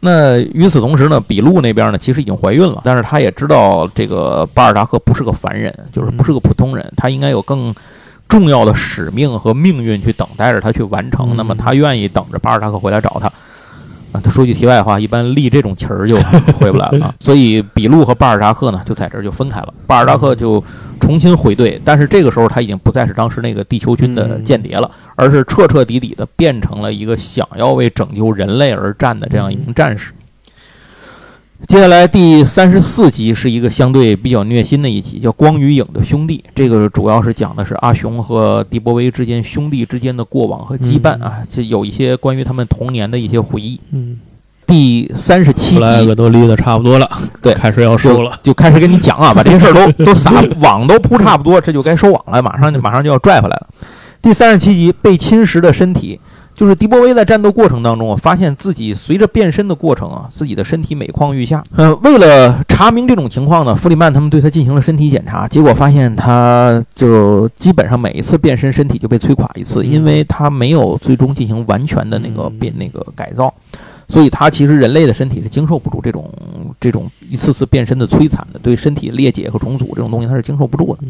那与此同时呢，比路那边呢，其实已经怀孕了，但是他也知道这个巴尔扎克不是个凡人，就是不是个普通人，他应该有更重要的使命和命运去等待着他去完成。那么他愿意等着巴尔扎克回来找他。啊，他说句题外话，一般立这种旗儿就回不来了。所以比路和巴尔扎克呢，就在这儿就分开了。巴尔扎克就重新回队，但是这个时候他已经不再是当时那个地球军的间谍了。而是彻彻底底的变成了一个想要为拯救人类而战的这样一名战士。接下来第三十四集是一个相对比较虐心的一集，叫《光与影的兄弟》。这个主要是讲的是阿雄和迪波威之间兄弟之间的过往和羁绊啊，这有一些关于他们童年的一些回忆。嗯，第三十七集都立的差不多了，对，开始要收了，就开始跟你讲啊，把这些事儿都 都撒网都铺差不多，这就该收网了，马上就马上就要拽回来了。第三十七集被侵蚀的身体，就是迪波威在战斗过程当中啊，发现自己随着变身的过程啊，自己的身体每况愈下。呃，为了查明这种情况呢，弗里曼他们对他进行了身体检查，结果发现他就基本上每一次变身身体就被摧垮一次，因为他没有最终进行完全的那个变那个改造，所以他其实人类的身体是经受不住这种这种一次次变身的摧残的，对身体裂解和重组这种东西他是经受不住的。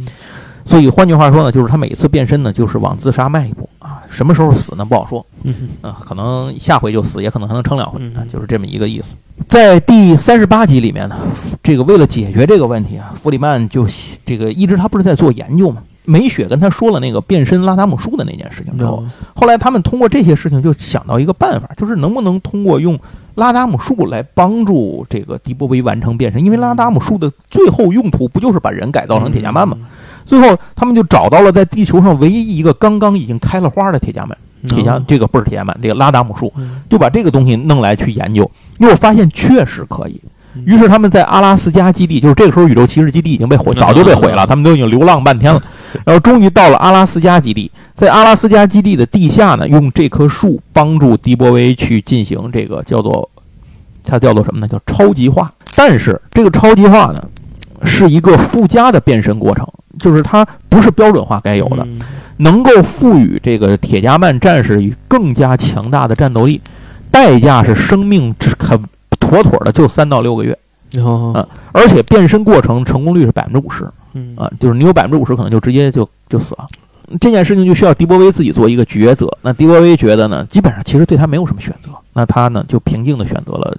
所以换句话说呢，就是他每次变身呢，就是往自杀迈一步啊。什么时候死呢？不好说。嗯啊，可能下回就死，也可能还能撑两回啊，就是这么一个意思。在第三十八集里面呢，这个为了解决这个问题啊，弗里曼就这个一直他不是在做研究吗？梅雪跟他说了那个变身拉达姆术的那件事情之后，后来他们通过这些事情就想到一个办法，就是能不能通过用拉达姆树来帮助这个迪波威完成变身，因为拉达姆树的最后用途不就是把人改造成铁甲曼吗？最后他们就找到了在地球上唯一一个刚刚已经开了花的铁甲门，铁甲这个不是铁甲门，这个拉达姆树，就把这个东西弄来去研究，因为我发现确实可以。于是他们在阿拉斯加基地，就是这个时候宇宙骑士基地已经被毁，早就被毁了，他们都已经流浪半天了。然后终于到了阿拉斯加基地，在阿拉斯加基地的地下呢，用这棵树帮助迪波威去进行这个叫做，它叫做什么呢？叫超级化。但是这个超级化呢，是一个附加的变身过程，就是它不是标准化该有的，能够赋予这个铁加曼战士以更加强大的战斗力，代价是生命只很。妥妥的就三到六个月，啊，而且变身过程成功率是百分之五十，啊，就是你有百分之五十可能就直接就就死了。这件事情就需要迪波威自己做一个抉择。那迪波威觉得呢，基本上其实对他没有什么选择，那他呢就平静的选择了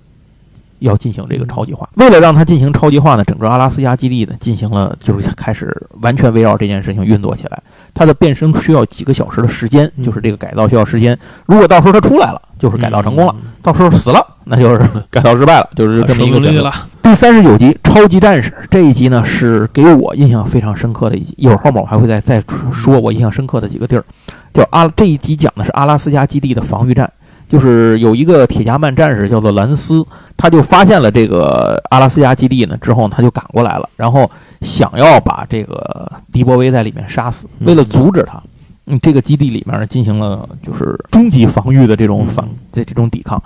要进行这个超级化。为了让它进行超级化呢，整个阿拉斯加基地呢进行了就是开始完全围绕这件事情运作起来。它的变身需要几个小时的时间，就是这个改造需要时间。如果到时候它出来了，就是改造成功了；到时候死了，那就是 改造失败了，就是这么一个了。第三十九集《超级战士》这一集呢，是给我印象非常深刻的一集。一会儿后面我还会再再说我印象深刻的几个地儿。叫阿这一集讲的是阿拉斯加基地的防御战，就是有一个铁甲曼战士叫做兰斯，他就发现了这个阿拉斯加基地呢，之后他就赶过来了，然后。想要把这个迪波威在里面杀死，为了阻止他，嗯，这个基地里面呢进行了就是终极防御的这种反这这种抵抗，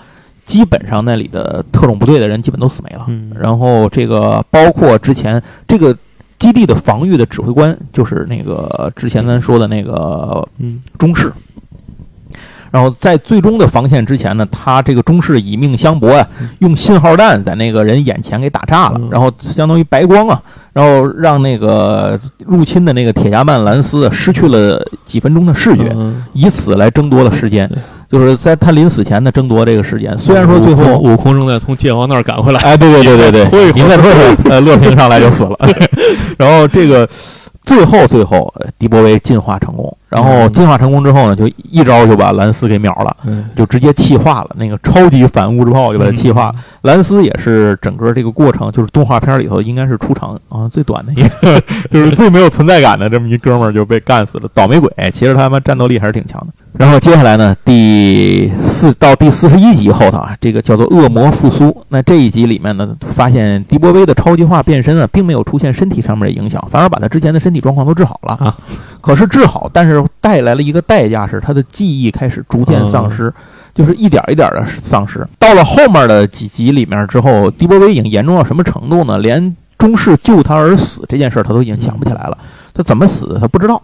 基本上那里的特种部队的人基本都死没了。然后这个包括之前这个基地的防御的指挥官，就是那个之前咱说的那个中士。然后在最终的防线之前呢，他这个中士以命相搏啊，用信号弹在那个人眼前给打炸了，然后相当于白光啊，然后让那个入侵的那个铁甲曼兰斯失去了几分钟的视觉，以此来争夺了时间，就是在他临死前呢争夺这个时间。虽然说最后悟空正在从界王那儿赶回来，哎，对对对对对，您再说说，呃，乐平上来就死了，然后这个。最后，最后，迪波威进化成功，然后进化成功之后呢，就一招就把兰斯给秒了，就直接气化了，那个超级反物质炮就把他气化。兰斯也是整个这个过程，就是动画片里头应该是出场啊最短的一个，就是最没有存在感的这么一哥们儿就被干死了，倒霉鬼。其实他妈战斗力还是挺强的。然后接下来呢，第四到第四十一集后头啊，这个叫做恶魔复苏。那这一集里面呢，发现迪波威的超级化变身啊，并没有出现身体上面的影响，反而把他之前的身体状况都治好了啊。可是治好，但是带来了一个代价，是他的记忆开始逐渐丧失，就是一点一点的丧失。到了后面的几集里面之后，迪波威已经严重到什么程度呢？连中士救他而死这件事他都已经想不起来了，他怎么死他不知道。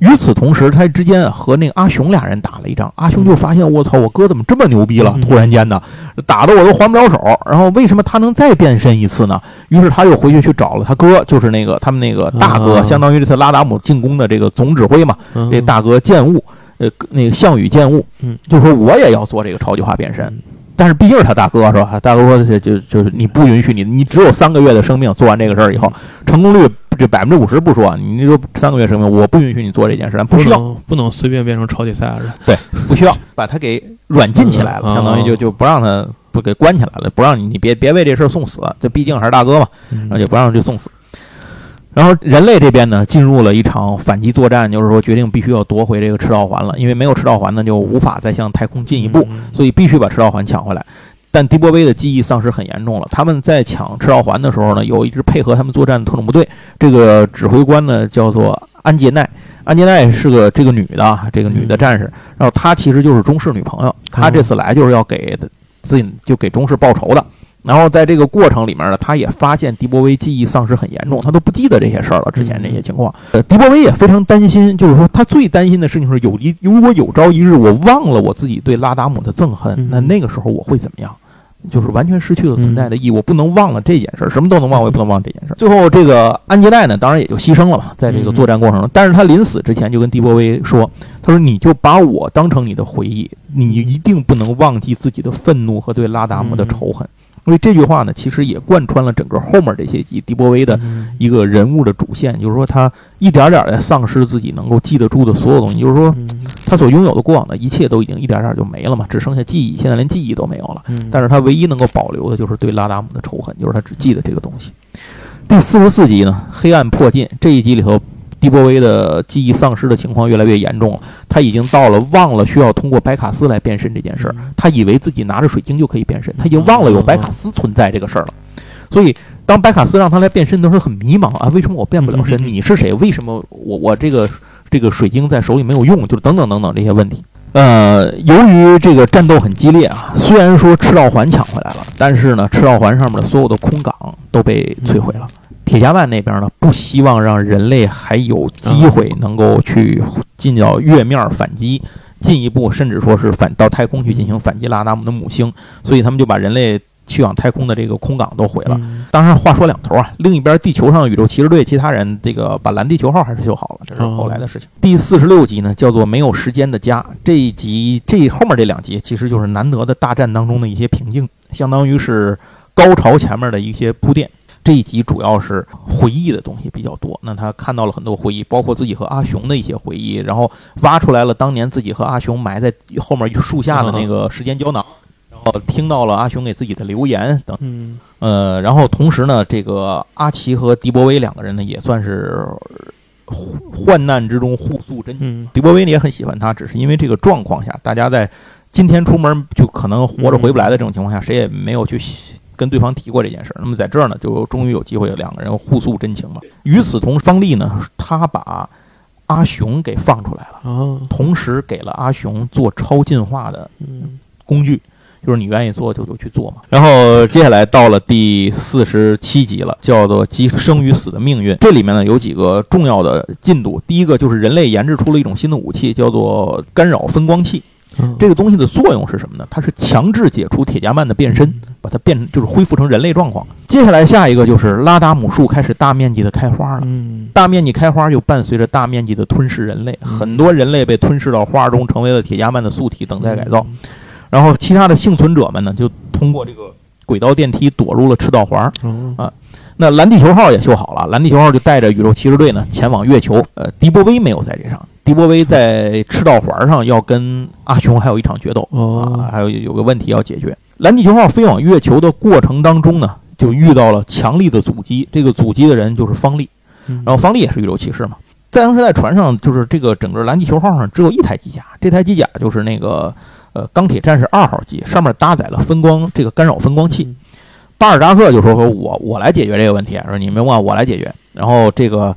与此同时，他之间和那个阿雄俩人打了一仗。阿雄就发现，我操，我哥怎么这么牛逼了？突然间的，打的我都还不了手。然后为什么他能再变身一次呢？于是他又回去去找了他哥，就是那个他们那个大哥，相当于这次拉达姆进攻的这个总指挥嘛。这大哥剑悟，呃，那个项羽剑雾，就说我也要做这个超级化变身。但是毕竟是他大哥，是吧？大哥说就就就是你不允许你，你只有三个月的生命。做完这个事儿以后，成功率。这百分之五十不说，你说三个月生命，我不允许你做这件事，不需要，不能随便变成超级赛亚人。对，不需要把他给软禁起来了，相当于就就不让他不给关起来了，不让你你别别为这事儿送死，这毕竟还是大哥嘛，然后就不让去送死。然后人类这边呢，进入了一场反击作战，就是说决定必须要夺回这个赤道环了，因为没有赤道环呢，就无法再向太空进一步，所以必须把赤道环抢回来。但迪波威的记忆丧失很严重了。他们在抢赤道环的时候呢，有一支配合他们作战的特种部队。这个指挥官呢叫做安杰奈，安杰奈是个这个女的，这个女的战士。然后她其实就是中士女朋友。她这次来就是要给自己就给中士报仇的。然后在这个过程里面呢，他也发现迪波威记忆丧失很严重，他都不记得这些事儿了。之前这些情况，呃，迪波威也非常担心，就是说他最担心的事情是有一如果有朝一日我忘了我自己对拉达姆的憎恨，那那个时候我会怎么样？就是完全失去了存在的意义，我不能忘了这件事儿，什么都能忘，我也不能忘这件事儿。最后，这个安吉奈呢，当然也就牺牲了嘛，在这个作战过程中。但是他临死之前就跟迪波威说：“他说你就把我当成你的回忆，你一定不能忘记自己的愤怒和对拉达姆的仇恨。”所以这句话呢，其实也贯穿了整个后面这些集迪波威的一个人物的主线，就是说他一点点的丧失自己能够记得住的所有东西，就是说他所拥有的过往的一切都已经一点点就没了嘛，只剩下记忆，现在连记忆都没有了。但是他唯一能够保留的就是对拉达姆的仇恨，就是他只记得这个东西。第四十四集呢，黑暗破近，这一集里头。迪波威的记忆丧失的情况越来越严重了，他已经到了忘了需要通过白卡斯来变身这件事儿。他以为自己拿着水晶就可以变身，他已经忘了有白卡斯存在这个事儿了。所以，当白卡斯让他来变身的时候，很迷茫啊，为什么我变不了身？你是谁？为什么我我这个这个水晶在手里没有用？就是等等等等这些问题。呃，由于这个战斗很激烈啊，虽然说赤道环抢回来了，但是呢，赤道环上面的所有的空港都被摧毁了。铁加万那边呢，不希望让人类还有机会能够去进到月面反击，进一步甚至说是反到太空去进行反击拉达姆的母星，所以他们就把人类去往太空的这个空港都毁了。当然，话说两头啊，另一边地球上的宇宙骑士队其他人这个把蓝地球号还是修好了，这是后来的事情。第四十六集呢，叫做《没有时间的家》，这一集这后面这两集其实就是难得的大战当中的一些平静，相当于是高潮前面的一些铺垫。这一集主要是回忆的东西比较多，那他看到了很多回忆，包括自己和阿雄的一些回忆，然后挖出来了当年自己和阿雄埋在后面树下的那个时间胶囊，然后听到了阿雄给自己的留言等，呃，然后同时呢，这个阿奇和迪波威两个人呢也算是患难之中互诉真情，迪波威也很喜欢他，只是因为这个状况下，大家在今天出门就可能活着回不来的这种情况下，谁也没有去。跟对方提过这件事儿，那么在这儿呢，就终于有机会两个人互诉真情了。与此同时，方丽呢，他把阿雄给放出来了，同时给了阿雄做超进化的工具，就是你愿意做就就去做嘛。然后接下来到了第四十七集了，叫做《即生与死的命运》。这里面呢有几个重要的进度，第一个就是人类研制出了一种新的武器，叫做干扰分光器。这个东西的作用是什么呢？它是强制解除铁加曼的变身，把它变就是恢复成人类状况。接下来下一个就是拉达姆树开始大面积的开花了。嗯，大面积开花又伴随着大面积的吞噬人类，很多人类被吞噬到花中，成为了铁加曼的宿体，等待改造。然后其他的幸存者们呢，就通过这个轨道电梯躲入了赤道环。啊，那蓝地球号也修好了，蓝地球号就带着宇宙骑士队呢前往月球。呃，迪波威没有在这上。迪波威在赤道环上要跟阿雄还有一场决斗啊，还有有个问题要解决。蓝地球号飞往月球的过程当中呢，就遇到了强力的阻击。这个阻击的人就是方力，然后方力也是宇宙骑士嘛。在当时在船上，就是这个整个蓝地球号上只有一台机甲，这台机甲就是那个呃钢铁战士二号机，上面搭载了分光这个干扰分光器。巴尔扎克就说说我我来解决这个问题，说你们问我来解决。然后这个。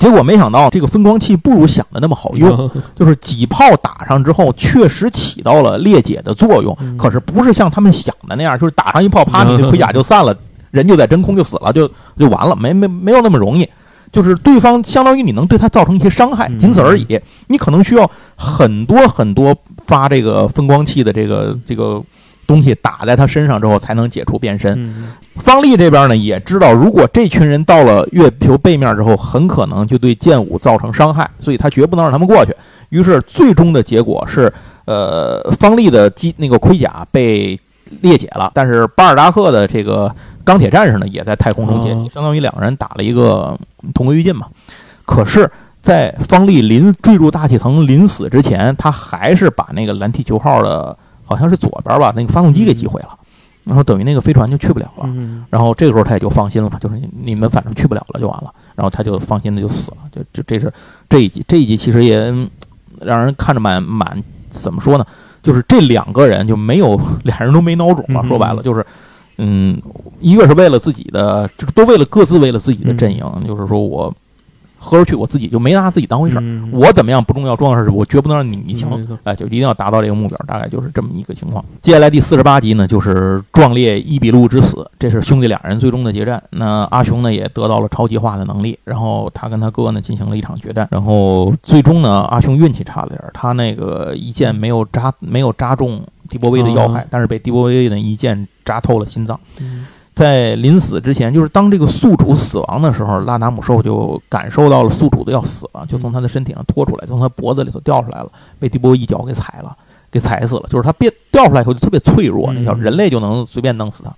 结果没想到，这个分光器不如想的那么好用，就是几炮打上之后，确实起到了裂解的作用。可是不是像他们想的那样，就是打上一炮，啪，你的盔甲就散了，人就在真空就死了，就就完了，没没没有那么容易。就是对方相当于你能对他造成一些伤害，仅此而已。你可能需要很多很多发这个分光器的这个这个。东西打在他身上之后，才能解除变身。方力这边呢，也知道如果这群人到了月球背面之后，很可能就对剑舞造成伤害，所以他绝不能让他们过去。于是最终的结果是，呃，方力的机那个盔甲被裂解了，但是巴尔达克的这个钢铁战士呢，也在太空中解体，相当于两个人打了一个同归于尽嘛。可是，在方力临坠入大气层、临死之前，他还是把那个蓝地球号的。好像是左边吧，那个发动机给击毁了，然后等于那个飞船就去不了了。然后这个时候他也就放心了嘛，就是你们反正去不了了就完了。然后他就放心的就死了。就就这是这一集，这一集其实也让人看着蛮蛮怎么说呢？就是这两个人就没有俩人都没孬种嘛。说白了就是，嗯，一个是为了自己的，都为了各自为了自己的阵营，就是说我。喝出去，我自己就没拿自己当回事儿。我怎么样不重要，重要的是我绝不能让你赢。哎，就一定要达到这个目标，大概就是这么一个情况。接下来第四十八集呢，就是壮烈伊比路之死，这是兄弟俩人最终的决战。那阿雄呢也得到了超级化的能力，然后他跟他哥呢进行了一场决战，然后最终呢阿雄运气差了点儿，他那个一剑没有扎没有扎中迪波威的要害，但是被迪波威的一剑扎透了心脏。在临死之前，就是当这个宿主死亡的时候，拉达姆兽就感受到了宿主的要死了，就从他的身体上拖出来，从他脖子里头掉出来了，被迪波一脚给踩了，给踩死了。就是他变掉出来以后就特别脆弱，那叫人类就能随便弄死他。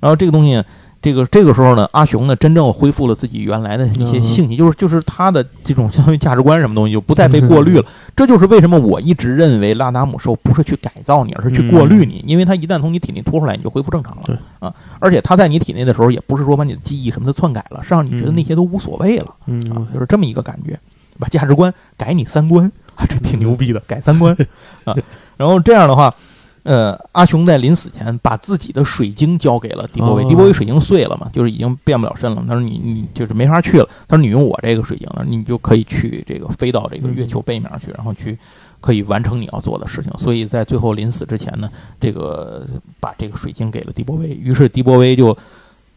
然后这个东西。这个这个时候呢，阿雄呢真正恢复了自己原来的一些性情，就是就是他的这种相当于价值观什么东西就不再被过滤了。这就是为什么我一直认为拉达姆兽不是去改造你，而是去过滤你，因为它一旦从你体内拖出来，你就恢复正常了。啊，而且它在你体内的时候，也不是说把你的记忆什么的篡改了，是让你觉得那些都无所谓了。啊，就是这么一个感觉，把价值观改你三观，啊，这挺牛逼的，改三观 啊。然后这样的话。呃，阿雄在临死前把自己的水晶交给了迪波威，迪波威水晶碎了嘛，就是已经变不了身了。他说：“你你就是没法去了。”他说：“你用我这个水晶，你就可以去这个飞到这个月球背面去，然后去可以完成你要做的事情。”所以在最后临死之前呢，这个把这个水晶给了迪波威，于是迪波威就。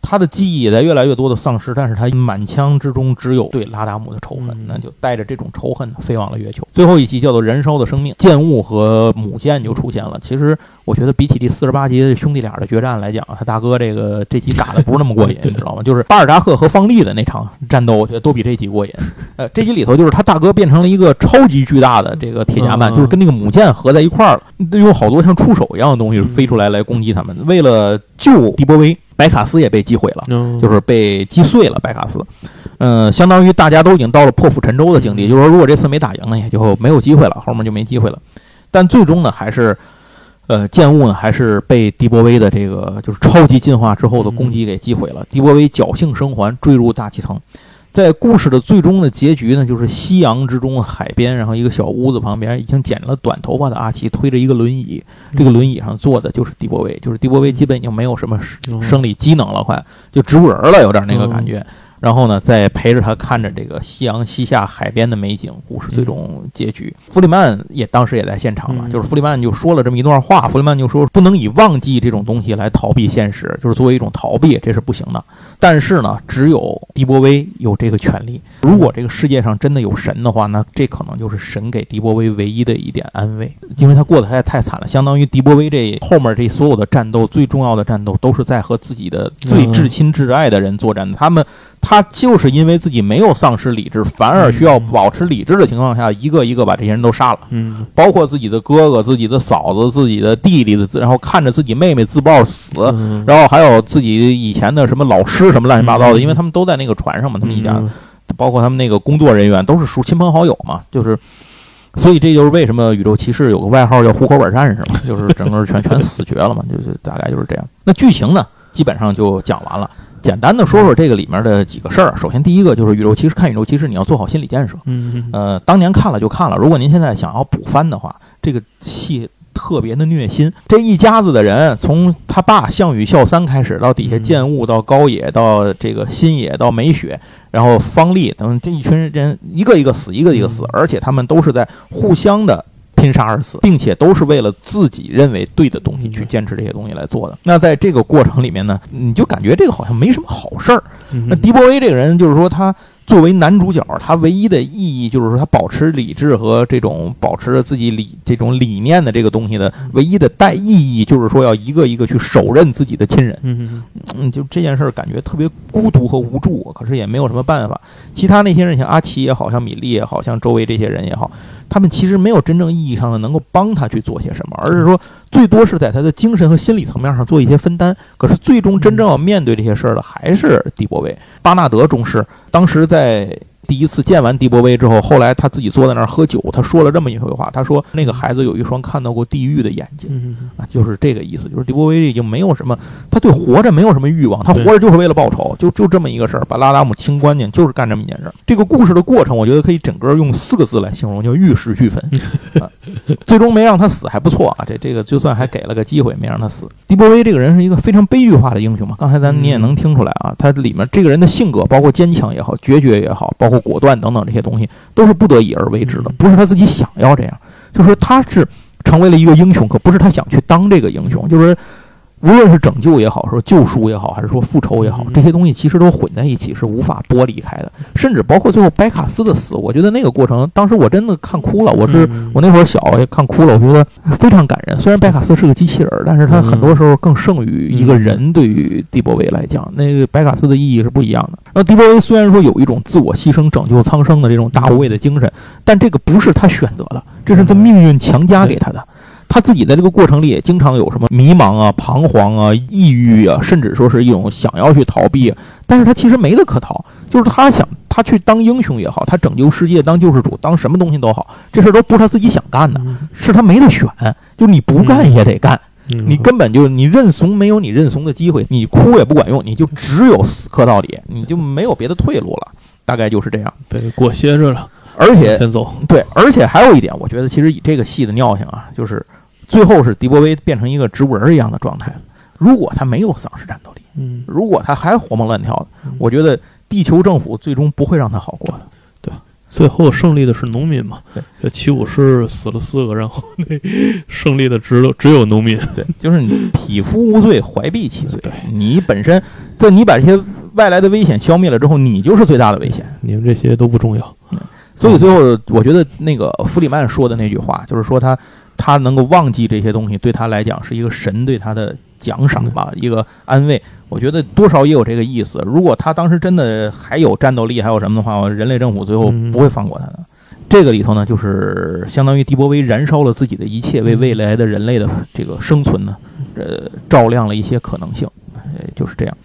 他的记忆也在越来越多的丧失，但是他满腔之中只有对拉达姆的仇恨，那就带着这种仇恨飞往了月球。最后一集叫做《燃烧的生命》，剑雾和母舰就出现了。其实我觉得比起第四十八集兄弟俩的决战来讲，他大哥这个这集打的不是那么过瘾，你知道吗？就是巴尔扎克和方力的那场战斗，我觉得都比这集过瘾。呃，这集里头就是他大哥变成了一个超级巨大的这个铁甲曼，就是跟那个母舰合在一块儿了，有好多像触手一样的东西飞出来来攻击他们。为了救迪波威。白卡斯也被击毁了，就是被击碎了。白卡斯，嗯，相当于大家都已经到了破釜沉舟的境地。就是说，如果这次没打赢呢，也就没有机会了，后面就没机会了。但最终呢，还是，呃，剑雾呢，还是被迪波威的这个就是超级进化之后的攻击给击毁了。迪波威侥幸生还，坠入大气层。在故事的最终的结局呢，就是夕阳之中，海边，然后一个小屋子旁边，已经剪了短头发的阿奇推着一个轮椅，这个轮椅上坐的就是迪波威，就是迪波威基本已经没有什么生理机能了，快就植物人了，有点那个感觉。然后呢，再陪着他看着这个夕阳西下、海边的美景，故事最终结局。弗里曼也当时也在现场嘛，就是弗里曼就说了这么一段话。弗里曼就说：“不能以忘记这种东西来逃避现实，就是作为一种逃避，这是不行的。但是呢，只有迪波威有这个权利。如果这个世界上真的有神的话，那这可能就是神给迪波威唯一的一点安慰，因为他过得太太惨了。相当于迪波威这后面这所有的战斗，最重要的战斗都是在和自己的最至亲至爱的人作战，他们。”他就是因为自己没有丧失理智，反而需要保持理智的情况下，一个一个把这些人都杀了。嗯，包括自己的哥哥、自己的嫂子、自己的弟弟的，然后看着自己妹妹自爆死，然后还有自己以前的什么老师什么乱七八糟的，因为他们都在那个船上嘛，他们一家，包括他们那个工作人员都是属亲朋好友嘛，就是，所以这就是为什么宇宙骑士有个外号叫户口本战士嘛，就是整个全全死绝了嘛，就是大概就是这样。那剧情呢，基本上就讲完了。简单的说说这个里面的几个事儿。首先，第一个就是《宇宙骑士》看《宇宙骑士》，你要做好心理建设。嗯呃，当年看了就看了。如果您现在想要补番的话，这个戏特别的虐心。这一家子的人，从他爸项羽孝三开始，到底下剑雾，到高野，到这个新野，到美雪，然后方力等这一群人，一个一个死，一个一个死，而且他们都是在互相的。拼杀而死，并且都是为了自己认为对的东西去坚持这些东西来做的。那在这个过程里面呢，你就感觉这个好像没什么好事儿。那迪波威这个人，就是说他。作为男主角，他唯一的意义就是说，他保持理智和这种保持着自己理这种理念的这个东西的唯一的带意义，就是说要一个一个去手刃自己的亲人。嗯嗯，就这件事儿感觉特别孤独和无助，可是也没有什么办法。其他那些人，像阿奇也好像米莉也好像周围这些人也好，他们其实没有真正意义上的能够帮他去做些什么，而是说最多是在他的精神和心理层面上做一些分担。可是最终真正要面对这些事儿的还是迪波威、巴纳德中士。当时在。第一次见完迪波威之后，后来他自己坐在那儿喝酒，他说了这么一回话：“他说那个孩子有一双看到过地狱的眼睛，啊，就是这个意思。就是迪波威已经没有什么，他对活着没有什么欲望，他活着就是为了报仇，就就这么一个事儿，把拉达姆清干净，就是干这么一件事儿。这个故事的过程，我觉得可以整个用四个字来形容，叫玉石俱焚。最终没让他死还不错啊，这这个就算还给了个机会，没让他死。迪波威这个人是一个非常悲剧化的英雄嘛，刚才咱你也能听出来啊，他里面这个人的性格，包括坚强也好，决绝也好，包括。果断等等这些东西都是不得已而为之的，不是他自己想要这样，就说他是成为了一个英雄，可不是他想去当这个英雄，就是。无论是拯救也好，说救赎也好，还是说复仇也好，这些东西其实都混在一起，是无法剥离开的。甚至包括最后白卡斯的死，我觉得那个过程，当时我真的看哭了。我是我那会儿小，也看哭了。我觉得非常感人。虽然白卡斯是个机器人，但是他很多时候更胜于一个人。对于蒂博维来讲，那个白卡斯的意义是不一样的。那蒂博维虽然说有一种自我牺牲、拯救苍生的这种大无畏的精神，但这个不是他选择的，这是他命运强加给他的。他自己在这个过程里也经常有什么迷茫啊、彷徨啊、抑郁啊，甚至说是一种想要去逃避。但是他其实没得可逃，就是他想他去当英雄也好，他拯救世界当救世主当什么东西都好，这事儿都不是他自己想干的，是他没得选，就你不干也得干，你根本就你认怂没有你认怂的机会，你哭也不管用，你就只有死磕到底，你就没有别的退路了，大概就是这样。被裹挟着了，而且先走。对，而且还有一点，我觉得其实以这个戏的尿性啊，就是最后是迪波威变成一个植物人一样的状态。如果他没有丧失战斗力，嗯，如果他还活蹦乱跳的，我觉得地球政府最终不会让他好过的。对，最后胜利的是农民嘛？对，这七武士死了四个，然后那胜利的只有只有农民。对，就是你匹夫无罪，怀璧其罪。对，你本身在你把这些外来的危险消灭了之后，你就是最大的危险。你们这些都不重要。所以最后，我觉得那个弗里曼说的那句话，就是说他他能够忘记这些东西，对他来讲是一个神对他的。奖赏吧，一个安慰，我觉得多少也有这个意思。如果他当时真的还有战斗力，还有什么的话，人类政府最后不会放过他的。这个里头呢，就是相当于迪波威燃烧了自己的一切，为未来的人类的这个生存呢，呃，照亮了一些可能性。呃，就是这样。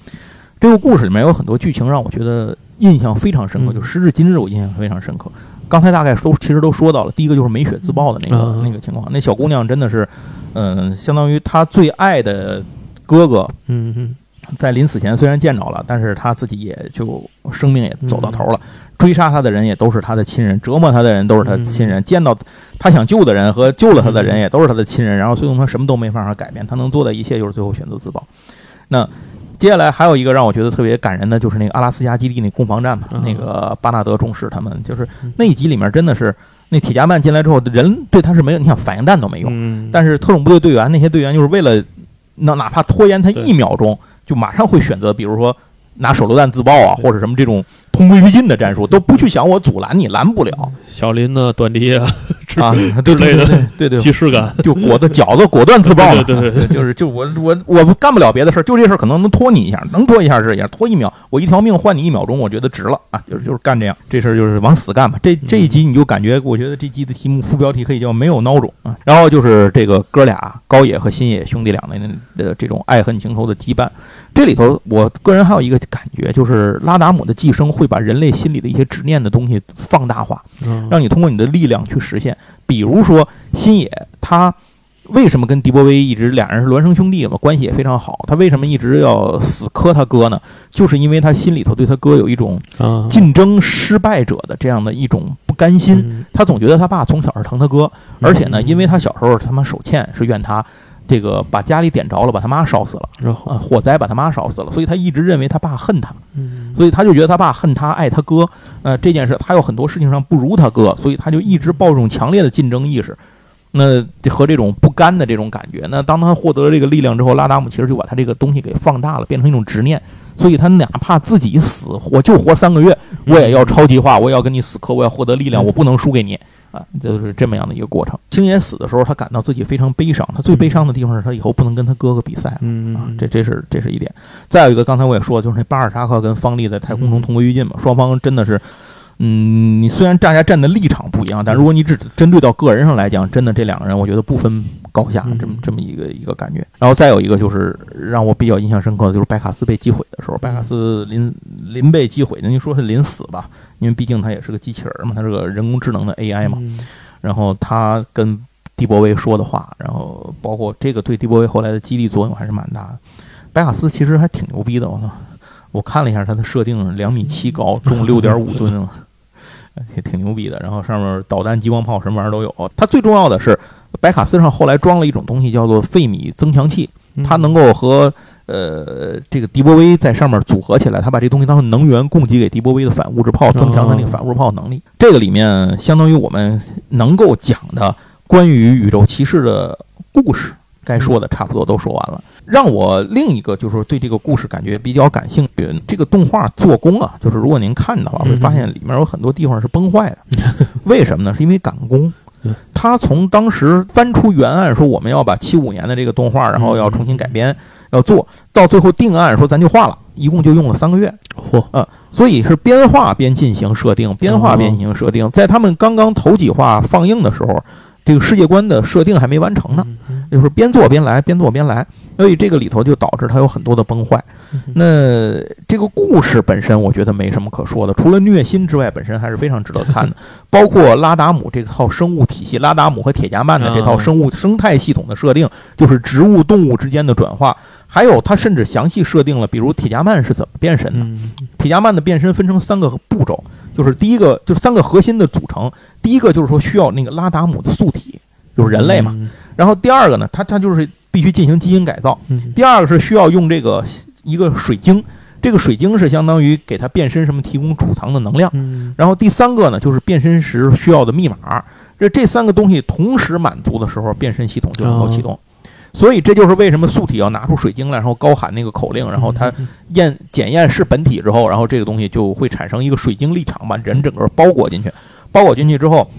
这个故事里面有很多剧情让我觉得印象非常深刻，就时至今日我印象非常深刻。刚才大概都其实都说到了，第一个就是梅雪自爆的那个那个情况，那小姑娘真的是。嗯，相当于她最爱的哥哥，嗯嗯，在临死前虽然见着了，但是她自己也就生命也走到头了。追杀她的人也都是她的亲人，折磨她的人都是他亲人，见到她想救的人和救了她的人也都是她的亲人。然后最终她什么都没办法改变，她能做的一切就是最后选择自爆。那接下来还有一个让我觉得特别感人的，就是那个阿拉斯加基地那攻防战嘛，那个巴纳德中士他们就是那一集里面真的是。那铁加曼进来之后，人对他是没有，你想反应弹都没用。但是特种部队队员那些队员就是为了，那哪怕拖延他一秒钟，就马上会选择，比如说拿手榴弹自爆啊，或者什么这种。同归于尽的战术都不去想我阻拦你拦不了，小林的短笛啊啊对对对，对对，即视感就裹子饺子果断自爆了，对对对，就是就我我我干不了别的事儿，就这事儿可能能拖你一下，能拖一下是一下，拖一秒我一条命换你一秒钟，我觉得值了啊，就是就是干这样，这事儿就是往死干吧。这这一集你就感觉，我觉得这集的题目副标题可以叫没有孬种啊。然后就是这个哥俩高野和新野兄弟俩的的这种爱恨情仇的羁绊。这里头，我个人还有一个感觉，就是拉达姆的寄生会把人类心里的一些执念的东西放大化，让你通过你的力量去实现。比如说，新野他为什么跟迪波威一直俩人是孪生兄弟嘛，关系也非常好。他为什么一直要死磕他哥呢？就是因为他心里头对他哥有一种竞争失败者的这样的一种不甘心。他总觉得他爸从小是疼他哥，而且呢，因为他小时候他妈手欠，是怨他。这个把家里点着了，把他妈烧死了，啊，火灾把他妈烧死了，所以他一直认为他爸恨他，所以他就觉得他爸恨他爱他哥，呃，这件事他有很多事情上不如他哥，所以他就一直抱这种强烈的竞争意识，那和这种不甘的这种感觉。那当他获得了这个力量之后，拉达姆其实就把他这个东西给放大了，变成一种执念，所以他哪怕自己死，我就活三个月，我也要超级化，我也要跟你死磕，我要获得力量，我不能输给你。啊，就是这么样的一个过程。星爷死的时候，他感到自己非常悲伤。他最悲伤的地方是他以后不能跟他哥哥比赛了。嗯啊，这这是这是一点。再有一个，刚才我也说，就是那巴尔扎克跟方力在太空中同归于尽嘛。双方真的是，嗯，你虽然大家站的立场不一样，但如果你只针对到个人上来讲，真的这两个人，我觉得不分。高下这么这么一个一个感觉，然后再有一个就是让我比较印象深刻的就是白卡斯被击毁的时候，白卡斯临临被击毁，您说是临死吧，因为毕竟他也是个机器人嘛，他是个人工智能的 AI 嘛，然后他跟蒂博威说的话，然后包括这个对蒂博威后来的激励作用还是蛮大的。白卡斯其实还挺牛逼的，我操！我看了一下他的设定，两米七高，重六点五吨，也挺牛逼的。然后上面导弹、激光炮什么玩意儿都有。它最重要的是。白卡斯上后来装了一种东西，叫做费米增强器，它能够和呃这个迪波威在上面组合起来，它把这东西当成能源供给给迪波威的反物质炮，增强它那个反物质炮能力。这个里面相当于我们能够讲的关于宇宙骑士的故事，该说的差不多都说完了。让我另一个就是对这个故事感觉比较感兴趣，这个动画做工啊，就是如果您看的话，会发现里面有很多地方是崩坏的。为什么呢？是因为赶工。他从当时翻出原案说我们要把七五年的这个动画，然后要重新改编，要做到最后定案说咱就画了，一共就用了三个月。嚯，啊，所以是边画边进行设定，边画边进行设定。在他们刚刚头几话放映的时候，这个世界观的设定还没完成呢，就是边做边来，边做边来。所以这个里头就导致它有很多的崩坏。那这个故事本身，我觉得没什么可说的，除了虐心之外，本身还是非常值得看的。包括拉达姆这套生物体系，拉达姆和铁加曼的这套生物生态系统的设定，就是植物动物之间的转化。还有，它甚至详细设定了，比如铁加曼是怎么变身的。铁加曼的变身分成三个步骤，就是第一个就是三个核心的组成，第一个就是说需要那个拉达姆的素体，就是人类嘛。然后第二个呢，它它就是。必须进行基因改造。第二个是需要用这个一个水晶，这个水晶是相当于给它变身什么提供储藏的能量。然后第三个呢，就是变身时需要的密码。这这三个东西同时满足的时候，变身系统就能够启动。所以这就是为什么素体要拿出水晶来，然后高喊那个口令，然后它验检验是本体之后，然后这个东西就会产生一个水晶立场，把人整个包裹进去。包裹进去之后，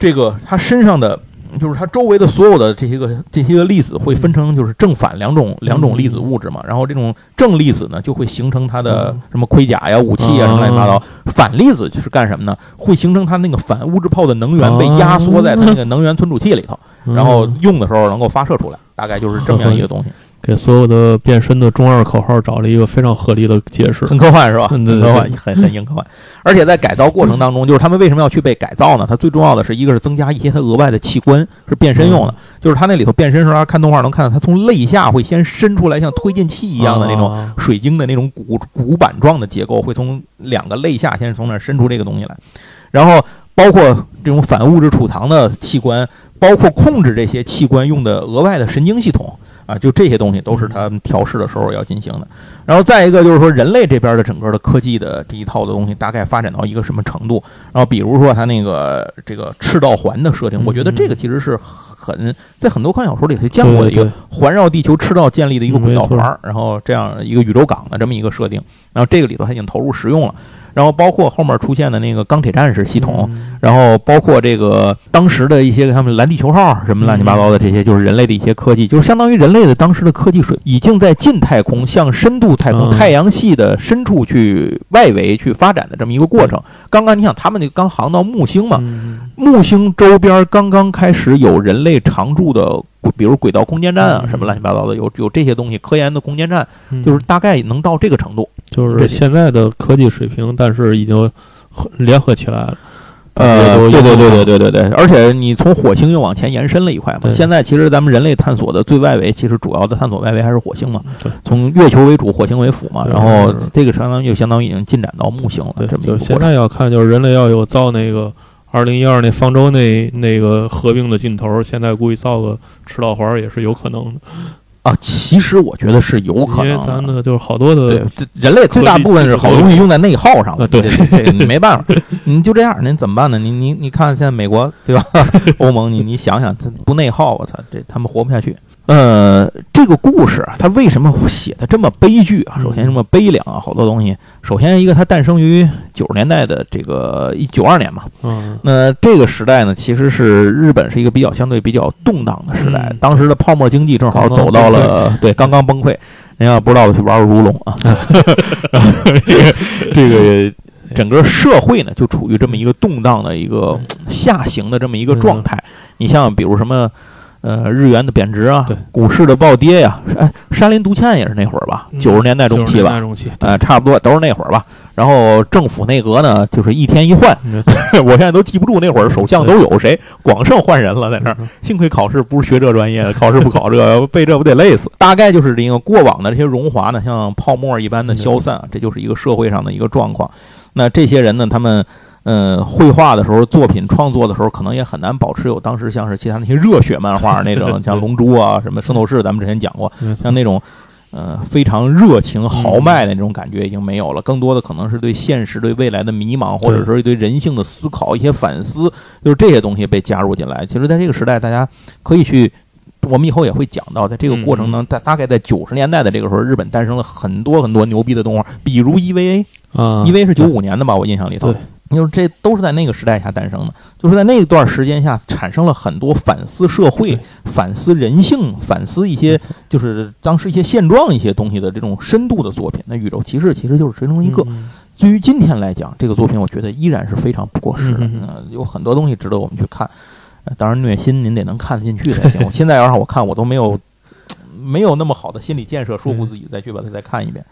这个它身上的。就是它周围的所有的这些个这些个粒子会分成就是正反两种两种粒子物质嘛，然后这种正粒子呢就会形成它的什么盔甲呀、武器呀什么乱七八糟，反粒子就是干什么呢？会形成它那个反物质炮的能源被压缩在它那个能源存储器里头，然后用的时候能够发射出来，大概就是这么样一个东西。给所有的变身的中二口号找了一个非常合理的解释，很科幻是吧？很科幻，很很硬科幻。而且在改造过程当中，就是他们为什么要去被改造呢？它最重要的是一个是增加一些它额外的器官，是变身用的。就是它那里头变身时候，看动画能看到它从肋下会先伸出来像推进器一样的那种水晶的那种骨骨板状的结构，会从两个肋下先是从那伸出这个东西来，然后包括这种反物质储藏的器官，包括控制这些器官用的额外的神经系统。啊，就这些东西都是他们调试的时候要进行的。然后再一个就是说，人类这边的整个的科技的这一套的东西，大概发展到一个什么程度？然后比如说他那个这个赤道环的设定，我觉得这个其实是很在很多科幻小说里头见过的一个环绕地球赤道建立的一个轨道环，然后这样一个宇宙港的这么一个设定。然后这个里头它已经投入使用了。然后包括后面出现的那个钢铁战士系统，然后包括这个当时的一些他们蓝地球号什么乱七八糟的这些，就是人类的一些科技，就是相当于人类的当时的科技水已经在近太空向深度太空太阳系的深处去外围去发展的这么一个过程。刚刚你想他们那刚航到木星嘛，木星周边刚刚开始有人类常驻的。比如轨道空间站啊，什么乱七八糟的，有有这些东西，科研的空间站，就是大概能到这个程度，就是现在的科技水平，但是已经联合起来了。呃，对对对对对对对，而且你从火星又往前延伸了一块嘛。现在其实咱们人类探索的最外围，其实主要的探索外围还是火星嘛。从月球为主，火星为辅嘛。然后这个相当于就相当于已经进展到木星了。对，就现在要看，就是人类要有造那个。二零一二那方舟那那个合并的劲头，现在估计造个赤道环也是有可能的啊。其实我觉得是有可能，因为咱的就是好多的人类最大部分是好东西用在内耗上了。对，你没办法，你就这样，您怎么办呢？你你你看现在美国对吧？欧盟，你你想想，这不内耗，我操，这他们活不下去。呃，这个故事啊，它为什么写的这么悲剧啊？首先这么悲凉啊，好多东西。首先一个，它诞生于九十年代的这个一九二年嘛。嗯。那这个时代呢，其实是日本是一个比较相对比较动荡的时代。当时的泡沫经济正好走到了对刚刚崩溃。您要不知道的去玩玩如龙啊。这个整个社会呢，就处于这么一个动荡的一个下行的这么一个状态。你像比如什么？呃，日元的贬值啊，对，股市的暴跌呀，哎，山林毒欠也是那会儿吧，九十年代中期吧，呃，差不多都是那会儿吧。然后政府内阁呢，就是一天一换，我现在都记不住那会儿首相都有谁，广盛换人了在那儿。幸亏考试不是学这专业的，考试不考这，背这不得累死。大概就是这个过往的这些荣华呢，像泡沫一般的消散，这就是一个社会上的一个状况。那这些人呢，他们。嗯，绘画的时候，作品创作的时候，可能也很难保持有当时像是其他那些热血漫画那种，像《龙珠》啊、什么《圣斗士》，咱们之前讲过，像那种，呃，非常热情豪迈的那种感觉已经没有了。更多的可能是对现实、对未来的迷茫，或者说对人性的思考、一些反思，就是这些东西被加入进来。其实，在这个时代，大家可以去，我们以后也会讲到，在这个过程中，大大概在九十年代的这个时候，日本诞生了很多很多牛逼的动画，比如 EVA 啊，EVA 是九五年的吧，我印象里头。就是这都是在那个时代下诞生的，就是在那段时间下产生了很多反思社会、反思人性、反思一些就是当时一些现状一些东西的这种深度的作品。那《宇宙骑士》其实就是其中一个。对于今天来讲，这个作品我觉得依然是非常不过时的，有很多东西值得我们去看。当然虐心您得能看得进去才行。我现在要让我看，我都没有没有那么好的心理建设，说服自己再去把它再看一遍。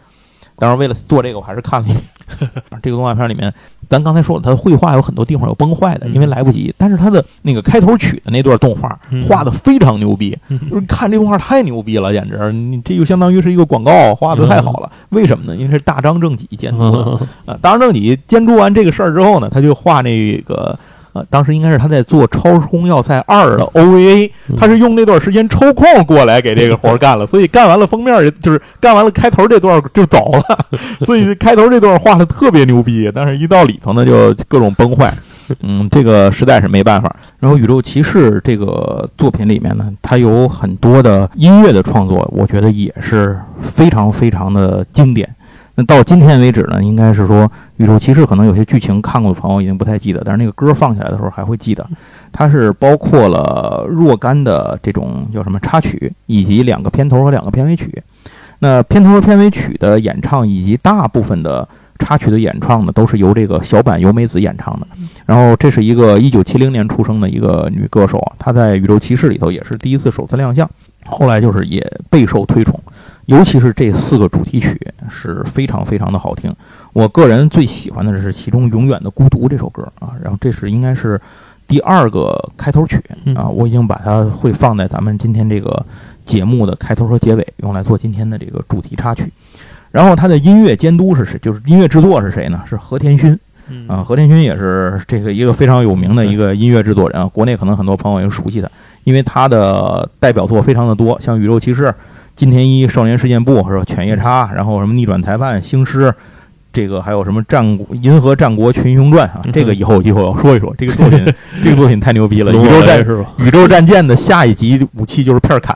当然，为了做这个，我还是看了一遍 这个动画片里面。咱刚才说了，他的绘画有很多地方有崩坏的，因为来不及。但是他的那个开头曲的那段动画画的非常牛逼，就是看这动画太牛逼了，简直！你这就相当于是一个广告，画的太好了。为什么呢？因为是大张正己监督的 啊。大张正己监督完这个事儿之后呢，他就画那个。呃，当时应该是他在做《超时空要塞二》的 OVA，他是用那段时间抽空过来给这个活干了，所以干完了封面就是干完了开头这段就走了，所以开头这段画的特别牛逼，但是一到里头呢就各种崩坏，嗯，这个实在是没办法。然后《宇宙骑士》这个作品里面呢，它有很多的音乐的创作，我觉得也是非常非常的经典。那到今天为止呢，应该是说《宇宙骑士》可能有些剧情看过的朋友已经不太记得，但是那个歌放起来的时候还会记得。它是包括了若干的这种叫什么插曲，以及两个片头和两个片尾曲。那片头和片尾曲的演唱以及大部分的插曲的演唱呢，都是由这个小坂由美子演唱的。然后这是一个一九七零年出生的一个女歌手啊，她在《宇宙骑士》里头也是第一次首次亮相，后来就是也备受推崇。尤其是这四个主题曲是非常非常的好听，我个人最喜欢的是其中《永远的孤独》这首歌啊，然后这是应该是第二个开头曲啊，我已经把它会放在咱们今天这个节目的开头和结尾，用来做今天的这个主题插曲。然后它的音乐监督是谁？就是音乐制作是谁呢？是和田勋啊，和田勋也是这个一个非常有名的一个音乐制作人啊，国内可能很多朋友也熟悉他，因为他的代表作非常的多，像《宇宙骑士》。金田一少年事件簿是吧？犬夜叉，然后什么逆转裁判、星狮，这个还有什么战国银河战国群雄传啊？这个以后有机会要说一说。这个作品，这个作品太牛逼了！宇宙战是吧？宇宙战舰的下一集武器就是片砍。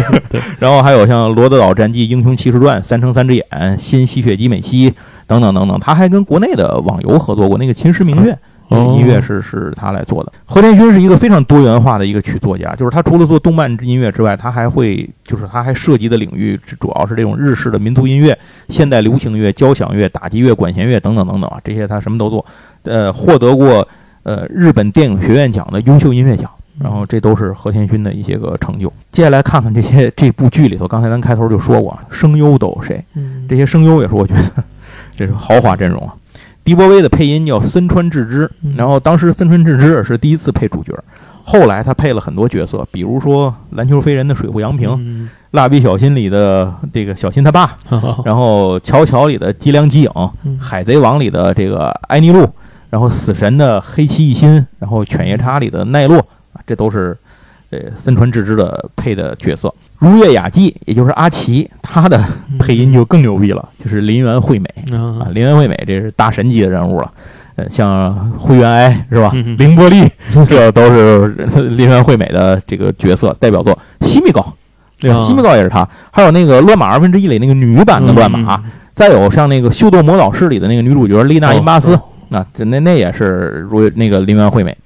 然后还有像《罗德岛战记》《英雄骑士传》《三乘三只眼》《新吸血姬美希》等等等等。他还跟国内的网游合作过，那个《秦时明月》。音乐是是他来做的。和田勋是一个非常多元化的一个曲作家，就是他除了做动漫音乐之外，他还会就是他还涉及的领域主要是这种日式的民族音乐、现代流行乐、交响乐、打击乐、管弦乐等等等等啊，这些他什么都做。呃，获得过呃日本电影学院奖的优秀音乐奖，然后这都是和田勋的一些个成就。接下来看看这些这部剧里头，刚才咱开头就说过，声优都有谁？这些声优也是我觉得 这是豪华阵容啊。迪波威的配音叫森川智之，然后当时森川智之是第一次配主角，后来他配了很多角色，比如说《篮球飞人》的水户洋平，《蜡笔小新》里的这个小新他爸，然后《乔乔》里的吉良吉影，《海贼王》里的这个艾尼路，然后《死神》的黑崎一心，然后《犬夜叉》里的奈落，这都是呃森川智之的配的角色。如月雅纪，也就是阿奇，他的配音就更牛逼了，就是林原惠美啊，林原惠美这是大神级的人物了，呃，像灰原哀是吧？凌波丽，这都是林原惠美的这个角色代表作。西米高，对吧？西米高也是他，还有那个《乱马二分之一》里那个女版的乱马，再有像那个《秀逗魔导士》里的那个女主角丽娜因巴斯，那那那也是如那个林原惠美。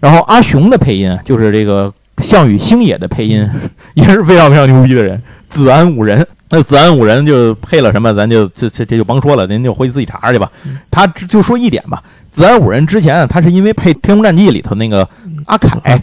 然后阿雄的配音就是这个。项羽星野的配音 也是非常非常牛逼的人，子安五人。那子安五人就配了什么，咱就这这这就甭说了，您就回去自己查查去吧。他就说一点吧，子安五人之前他是因为配《天空战记》里头那个阿凯，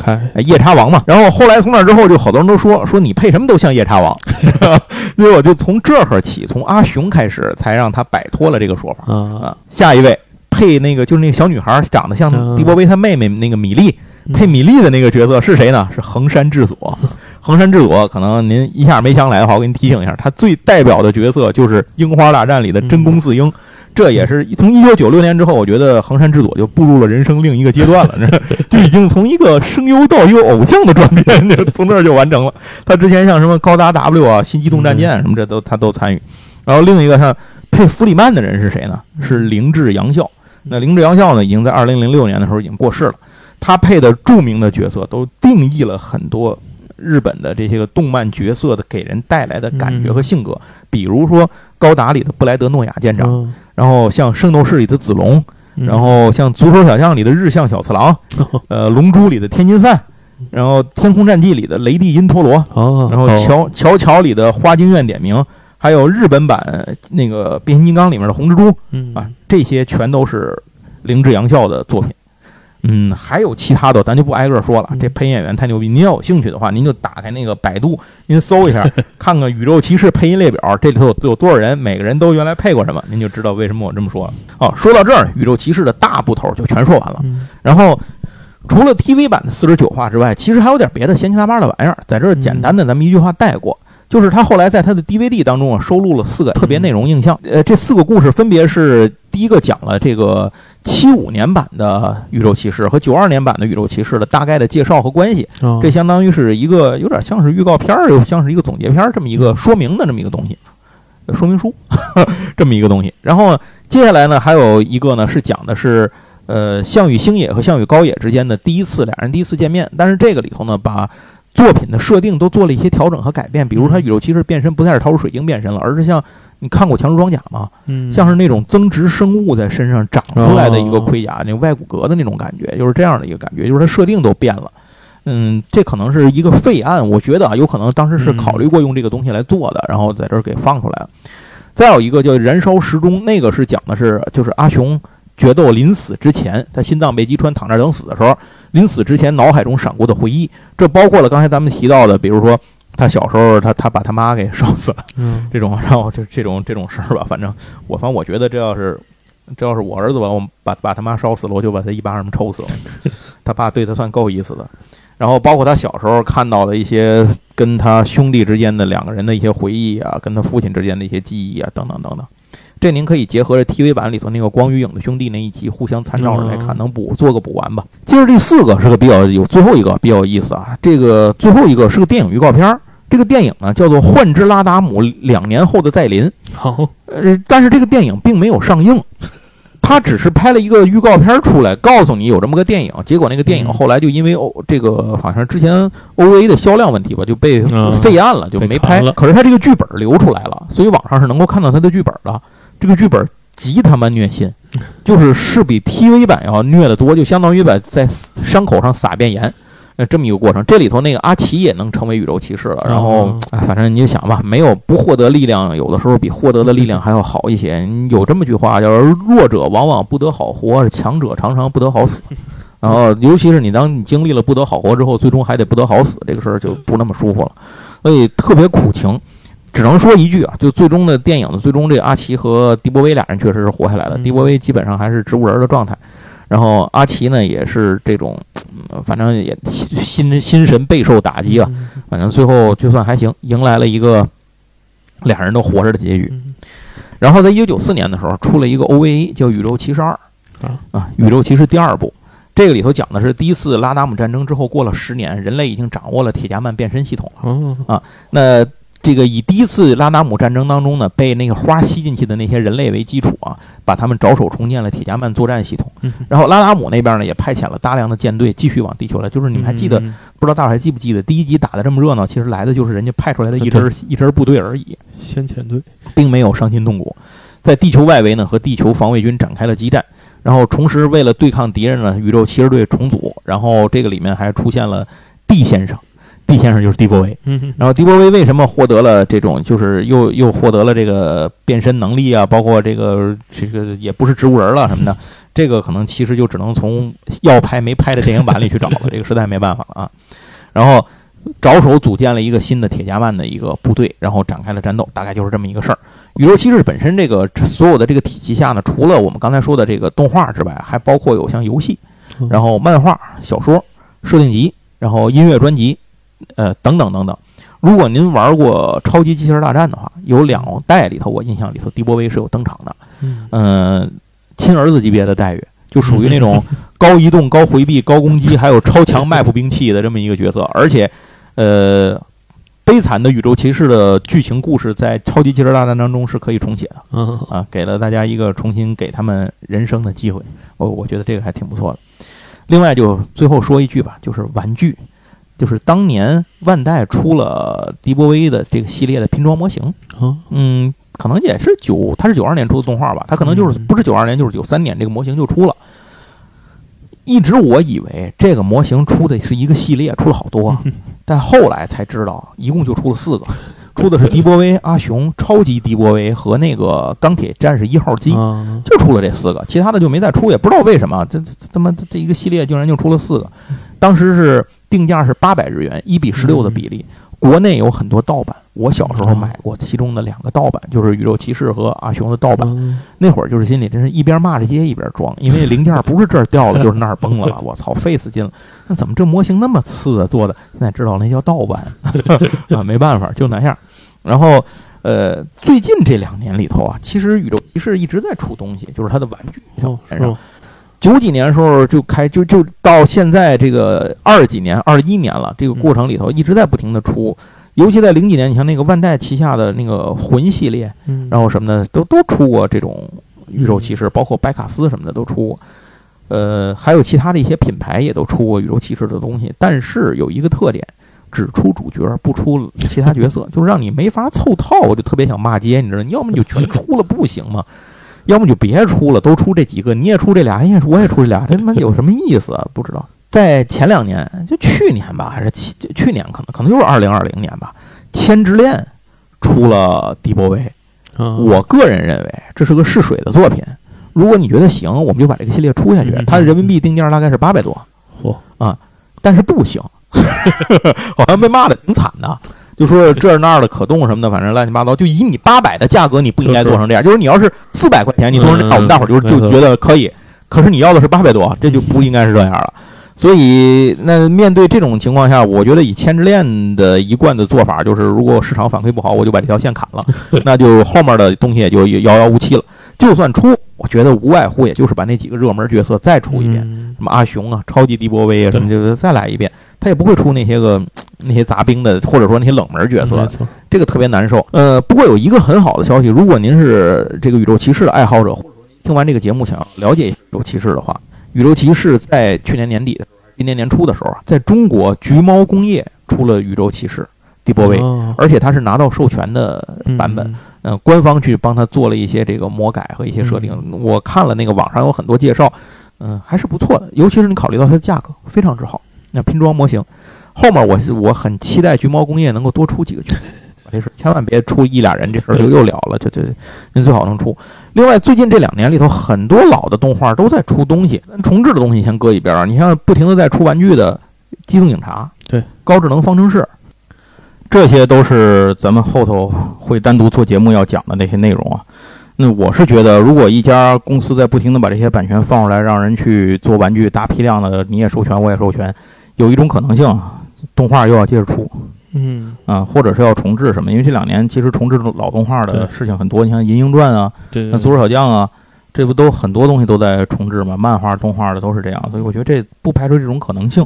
夜叉王嘛。然后后来从那之后，就好多人都说说你配什么都像夜叉王，所以我就从这会儿起，从阿雄开始，才让他摆脱了这个说法啊。下一位配那个就是那个小女孩，长得像迪波威他妹妹那个米莉。配米莉的那个角色是谁呢？是横山智佐。横山智佐可能您一下没想来的话，我给您提醒一下，他最代表的角色就是《樱花大战》里的真宫四英。这也是从一九九六年之后，我觉得横山智佐就步入了人生另一个阶段了，就已经从一个声优到一个偶像的转变，从这儿就完成了。他之前像什么高达 W 啊、新机动战舰什么，这都他都参与。然后另一个像配弗里曼的人是谁呢？是灵智洋孝。那灵智洋孝呢，已经在二零零六年的时候已经过世了。他配的著名的角色都定义了很多日本的这些个动漫角色的给人带来的感觉和性格，比如说高达里的布莱德诺亚舰长，然后像圣斗士里的子龙，然后像足球小将里的日向小次郎，呃，龙珠里的天津饭，然后天空战记里的雷帝因陀罗，然后乔乔乔里的花京院点名，还有日本版那个变形金刚里面的红蜘蛛，啊，这些全都是灵志洋孝的作品。嗯，还有其他的，咱就不挨个说了。这配音演员太牛逼，您要有兴趣的话，您就打开那个百度，您搜一下，看看《宇宙骑士》配音列表，这里头有有多少人，每个人都原来配过什么，您就知道为什么我这么说了。哦，说到这儿，《宇宙骑士》的大部头就全说完了。然后，除了 TV 版的四十九话之外，其实还有点别的闲七杂八的玩意儿，在这儿简单的咱们一句话带过。就是他后来在他的 DVD 当中啊，收录了四个特别内容映像。呃，这四个故事分别是：第一个讲了这个七五年版的《宇宙骑士》和九二年版的《宇宙骑士》的大概的介绍和关系。这相当于是一个有点像是预告片儿，又像是一个总结片儿这么一个说明的这么一个东西，说明书 这么一个东西。然后接下来呢，还有一个呢是讲的是呃项羽星野和项羽高野之间的第一次俩人第一次见面，但是这个里头呢把。作品的设定都做了一些调整和改变，比如他宇宙骑士变身不再是掏出水晶变身了，而是像你看过强制装甲吗？嗯，像是那种增值生物在身上长出来的一个盔甲，那外骨骼的那种感觉，就是这样的一个感觉，就是它设定都变了。嗯，这可能是一个废案，我觉得啊，有可能当时是考虑过用这个东西来做的，然后在这儿给放出来了。再有一个叫燃烧时钟，那个是讲的是就是阿雄。决斗临死之前，他心脏被击穿，躺那等死的时候，临死之前脑海中闪过的回忆，这包括了刚才咱们提到的，比如说他小时候，他他把他妈给烧死了，嗯，这种，然后这这种这种事儿吧，反正我反正我觉得这要是这要是我儿子吧，我把把他妈烧死了，我就把他一巴掌抽死了。他爸对他算够意思的。然后包括他小时候看到的一些跟他兄弟之间的两个人的一些回忆啊，跟他父亲之间的一些记忆啊，等等等等。这您可以结合着 TV 版里头那个光与影的兄弟那一集互相参照着来看，能补做个补完吧。接着第四个是个比较有最后一个比较有意思啊，这个最后一个是个电影预告片儿。这个电影呢叫做《幻之拉达姆两年后的再临》。好，呃，但是这个电影并没有上映，他只是拍了一个预告片出来，告诉你有这么个电影。结果那个电影后来就因为欧这个好像之前 OVA 的销量问题吧，就被废案了，就没拍。可是他这个剧本流出来了，所以网上是能够看到他的剧本的。这个剧本极他妈虐心，就是是比 TV 版要虐得多，就相当于把在伤口上撒遍盐，呃，这么一个过程。这里头那个阿奇也能成为宇宙骑士了，然后，哎，反正你就想吧，没有不获得力量，有的时候比获得的力量还要好一些。有这么句话，叫“弱者往往不得好活，强者常常不得好死”。然后，尤其是你当你经历了不得好活之后，最终还得不得好死，这个事儿就不那么舒服了，所以特别苦情。只能说一句啊，就最终的电影的最终，这个阿奇和迪波威俩人确实是活下来了。迪波威基本上还是植物人的状态，然后阿奇呢也是这种，反正也心心神备受打击啊。反正最后就算还行，迎来了一个俩人都活着的结局。然后在一九九四年的时候，出了一个 OVA 叫《宇宙骑士二》啊啊，《宇宙骑士》第二部，这个里头讲的是第一次拉达姆战争之后过了十年，人类已经掌握了铁甲曼变身系统了啊。那这个以第一次拉达姆战争当中呢，被那个花吸进去的那些人类为基础啊，把他们着手重建了铁加曼作战系统。然后拉达姆那边呢，也派遣了大量的舰队继续往地球来。就是你们还记得，不知道大伙还记不记得，第一集打的这么热闹，其实来的就是人家派出来的一支一支部队而已，先遣队，并没有伤筋动骨，在地球外围呢和地球防卫军展开了激战。然后同时为了对抗敌人呢，宇宙骑士队重组。然后这个里面还出现了 D 先生。D 先生就是迪波威，嗯，然后迪波威为什么获得了这种，就是又又获得了这个变身能力啊，包括这个这个也不是植物人了什么的，这个可能其实就只能从要拍没拍的电影版里去找了，这个实在没办法了啊。然后着手组建了一个新的铁甲曼的一个部队，然后展开了战斗，大概就是这么一个事儿。宇宙骑士本身这个所有的这个体系下呢，除了我们刚才说的这个动画之外，还包括有像游戏，然后漫画、小说、设定集，然后音乐专辑。呃，等等等等，如果您玩过《超级机器人大战》的话，有两代里头，我印象里头，迪波威是有登场的。嗯，亲儿子级别的待遇，就属于那种 高移动、高回避、高攻击，还有超强 MAP 兵器的这么一个角色。而且，呃，悲惨的宇宙骑士的剧情故事在《超级机器人大战》当中是可以重写的。嗯啊，给了大家一个重新给他们人生的机会。我我觉得这个还挺不错的。另外，就最后说一句吧，就是玩具。就是当年万代出了迪波威的这个系列的拼装模型，嗯，可能也是九，它是九二年出的动画吧，它可能就是不是九二年就是九三年这个模型就出了。一直我以为这个模型出的是一个系列，出了好多，但后来才知道一共就出了四个，出的是迪波威、阿雄、超级迪波威和那个钢铁战士一号机，就出了这四个，其他的就没再出，也不知道为什么，这这他妈这一个系列竟然就出了四个，当时是定价是八百日元，一比十六的比例。国内有很多盗版，我小时候买过其中的两个盗版，就是宇宙骑士和阿雄的盗版。那会儿就是心里真是一边骂着街一边装，因为零件不是这儿掉了就是那儿崩了，我操，费死劲了。那怎么这模型那么次啊？做的现在知道那叫盗版 啊，没办法，就那样。然后，呃，最近这两年里头啊，其实宇宙骑士一直在出东西，就是它的玩具。九几年的时候就开，就就到现在这个二几年、二一年了，这个过程里头一直在不停的出，尤其在零几年，你像那个万代旗下的那个魂系列，然后什么的都都出过这种宇宙骑士，包括白卡斯什么的都出过，呃，还有其他的一些品牌也都出过宇宙骑士的东西，但是有一个特点，只出主角不出其他角色，就是让你没法凑套，我就特别想骂街，你知道，你要么你就全出了不行吗？要么就别出了，都出这几个，你也出这俩，你也我也出这俩，这他妈有什么意思啊？不知道。在前两年，就去年吧，还是去去年，可能可能就是二零二零年吧，《千之恋》出了迪波威。我个人认为这是个试水的作品。如果你觉得行，我们就把这个系列出下去。它的人民币定价大概是八百多。嚯啊！但是不行，好像被骂的挺惨的。就说这儿那儿的可动什么的，反正乱七八糟。就以你八百的价格，你不应该做成这样。就是你要是四百块钱，你做成这样，我们大伙儿就就觉得可以。可是你要的是八百多，这就不应该是这样了。所以，那面对这种情况下，我觉得以千之恋的一贯的做法，就是如果市场反馈不好，我就把这条线砍了，那就后面的东西也就遥遥无期了。就算出，我觉得无外乎也就是把那几个热门角色再出一遍，什么阿雄啊、超级迪波威啊什么，就再来一遍。他也不会出那些个那些杂兵的，或者说那些冷门角色，这个特别难受。呃，不过有一个很好的消息，如果您是这个宇宙骑士的爱好者，或者说听完这个节目想要了解宇宙骑士的话，宇宙骑士在去年年底的今年年初的时候啊，在中国橘猫工业出了宇宙骑士迪波威，而且他是拿到授权的版本，嗯，官方去帮他做了一些这个魔改和一些设定。我看了那个网上有很多介绍，嗯，还是不错的，尤其是你考虑到它的价格非常之好。那拼装模型，后面我是我很期待橘猫工业能够多出几个角色，这事千万别出一俩人，这事儿就又了了。这这您最好能出。另外，最近这两年里头，很多老的动画都在出东西，重置的东西先搁一边儿。你像不停的在出玩具的《机动警察》，对，高智能方程式，这些都是咱们后头会单独做节目要讲的那些内容啊。那我是觉得，如果一家公司在不停的把这些版权放出来，让人去做玩具，大批量的，你也授权，我也授权。有一种可能性，动画又要接着出，嗯啊，或者是要重置什么？因为这两年其实重置老动画的事情很多，你像《银鹰传》啊，那《足球小将》啊，这不都很多东西都在重置吗？漫画、动画的都是这样，所以我觉得这不排除这种可能性。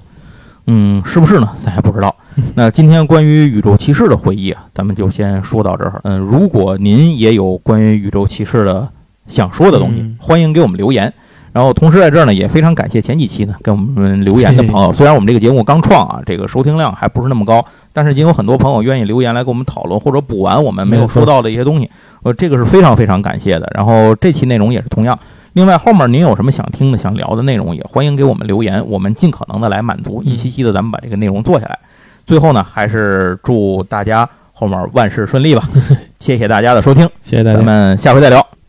嗯，是不是呢？咱也不知道。那今天关于宇宙骑士的回忆啊，咱们就先说到这儿。嗯，如果您也有关于宇宙骑士的想说的东西，欢迎给我们留言。然后同时在这儿呢，也非常感谢前几期呢给我们留言的朋友。虽然我们这个节目刚创啊，这个收听量还不是那么高，但是已经有很多朋友愿意留言来跟我们讨论或者补完我们没有说到的一些东西。呃，这个是非常非常感谢的。然后这期内容也是同样。另外后面您有什么想听的、想聊的内容，也欢迎给我们留言，我们尽可能的来满足，一期期的咱们把这个内容做下来。最后呢，还是祝大家后面万事顺利吧。谢谢大家的收听，谢谢大家，咱们下回再聊。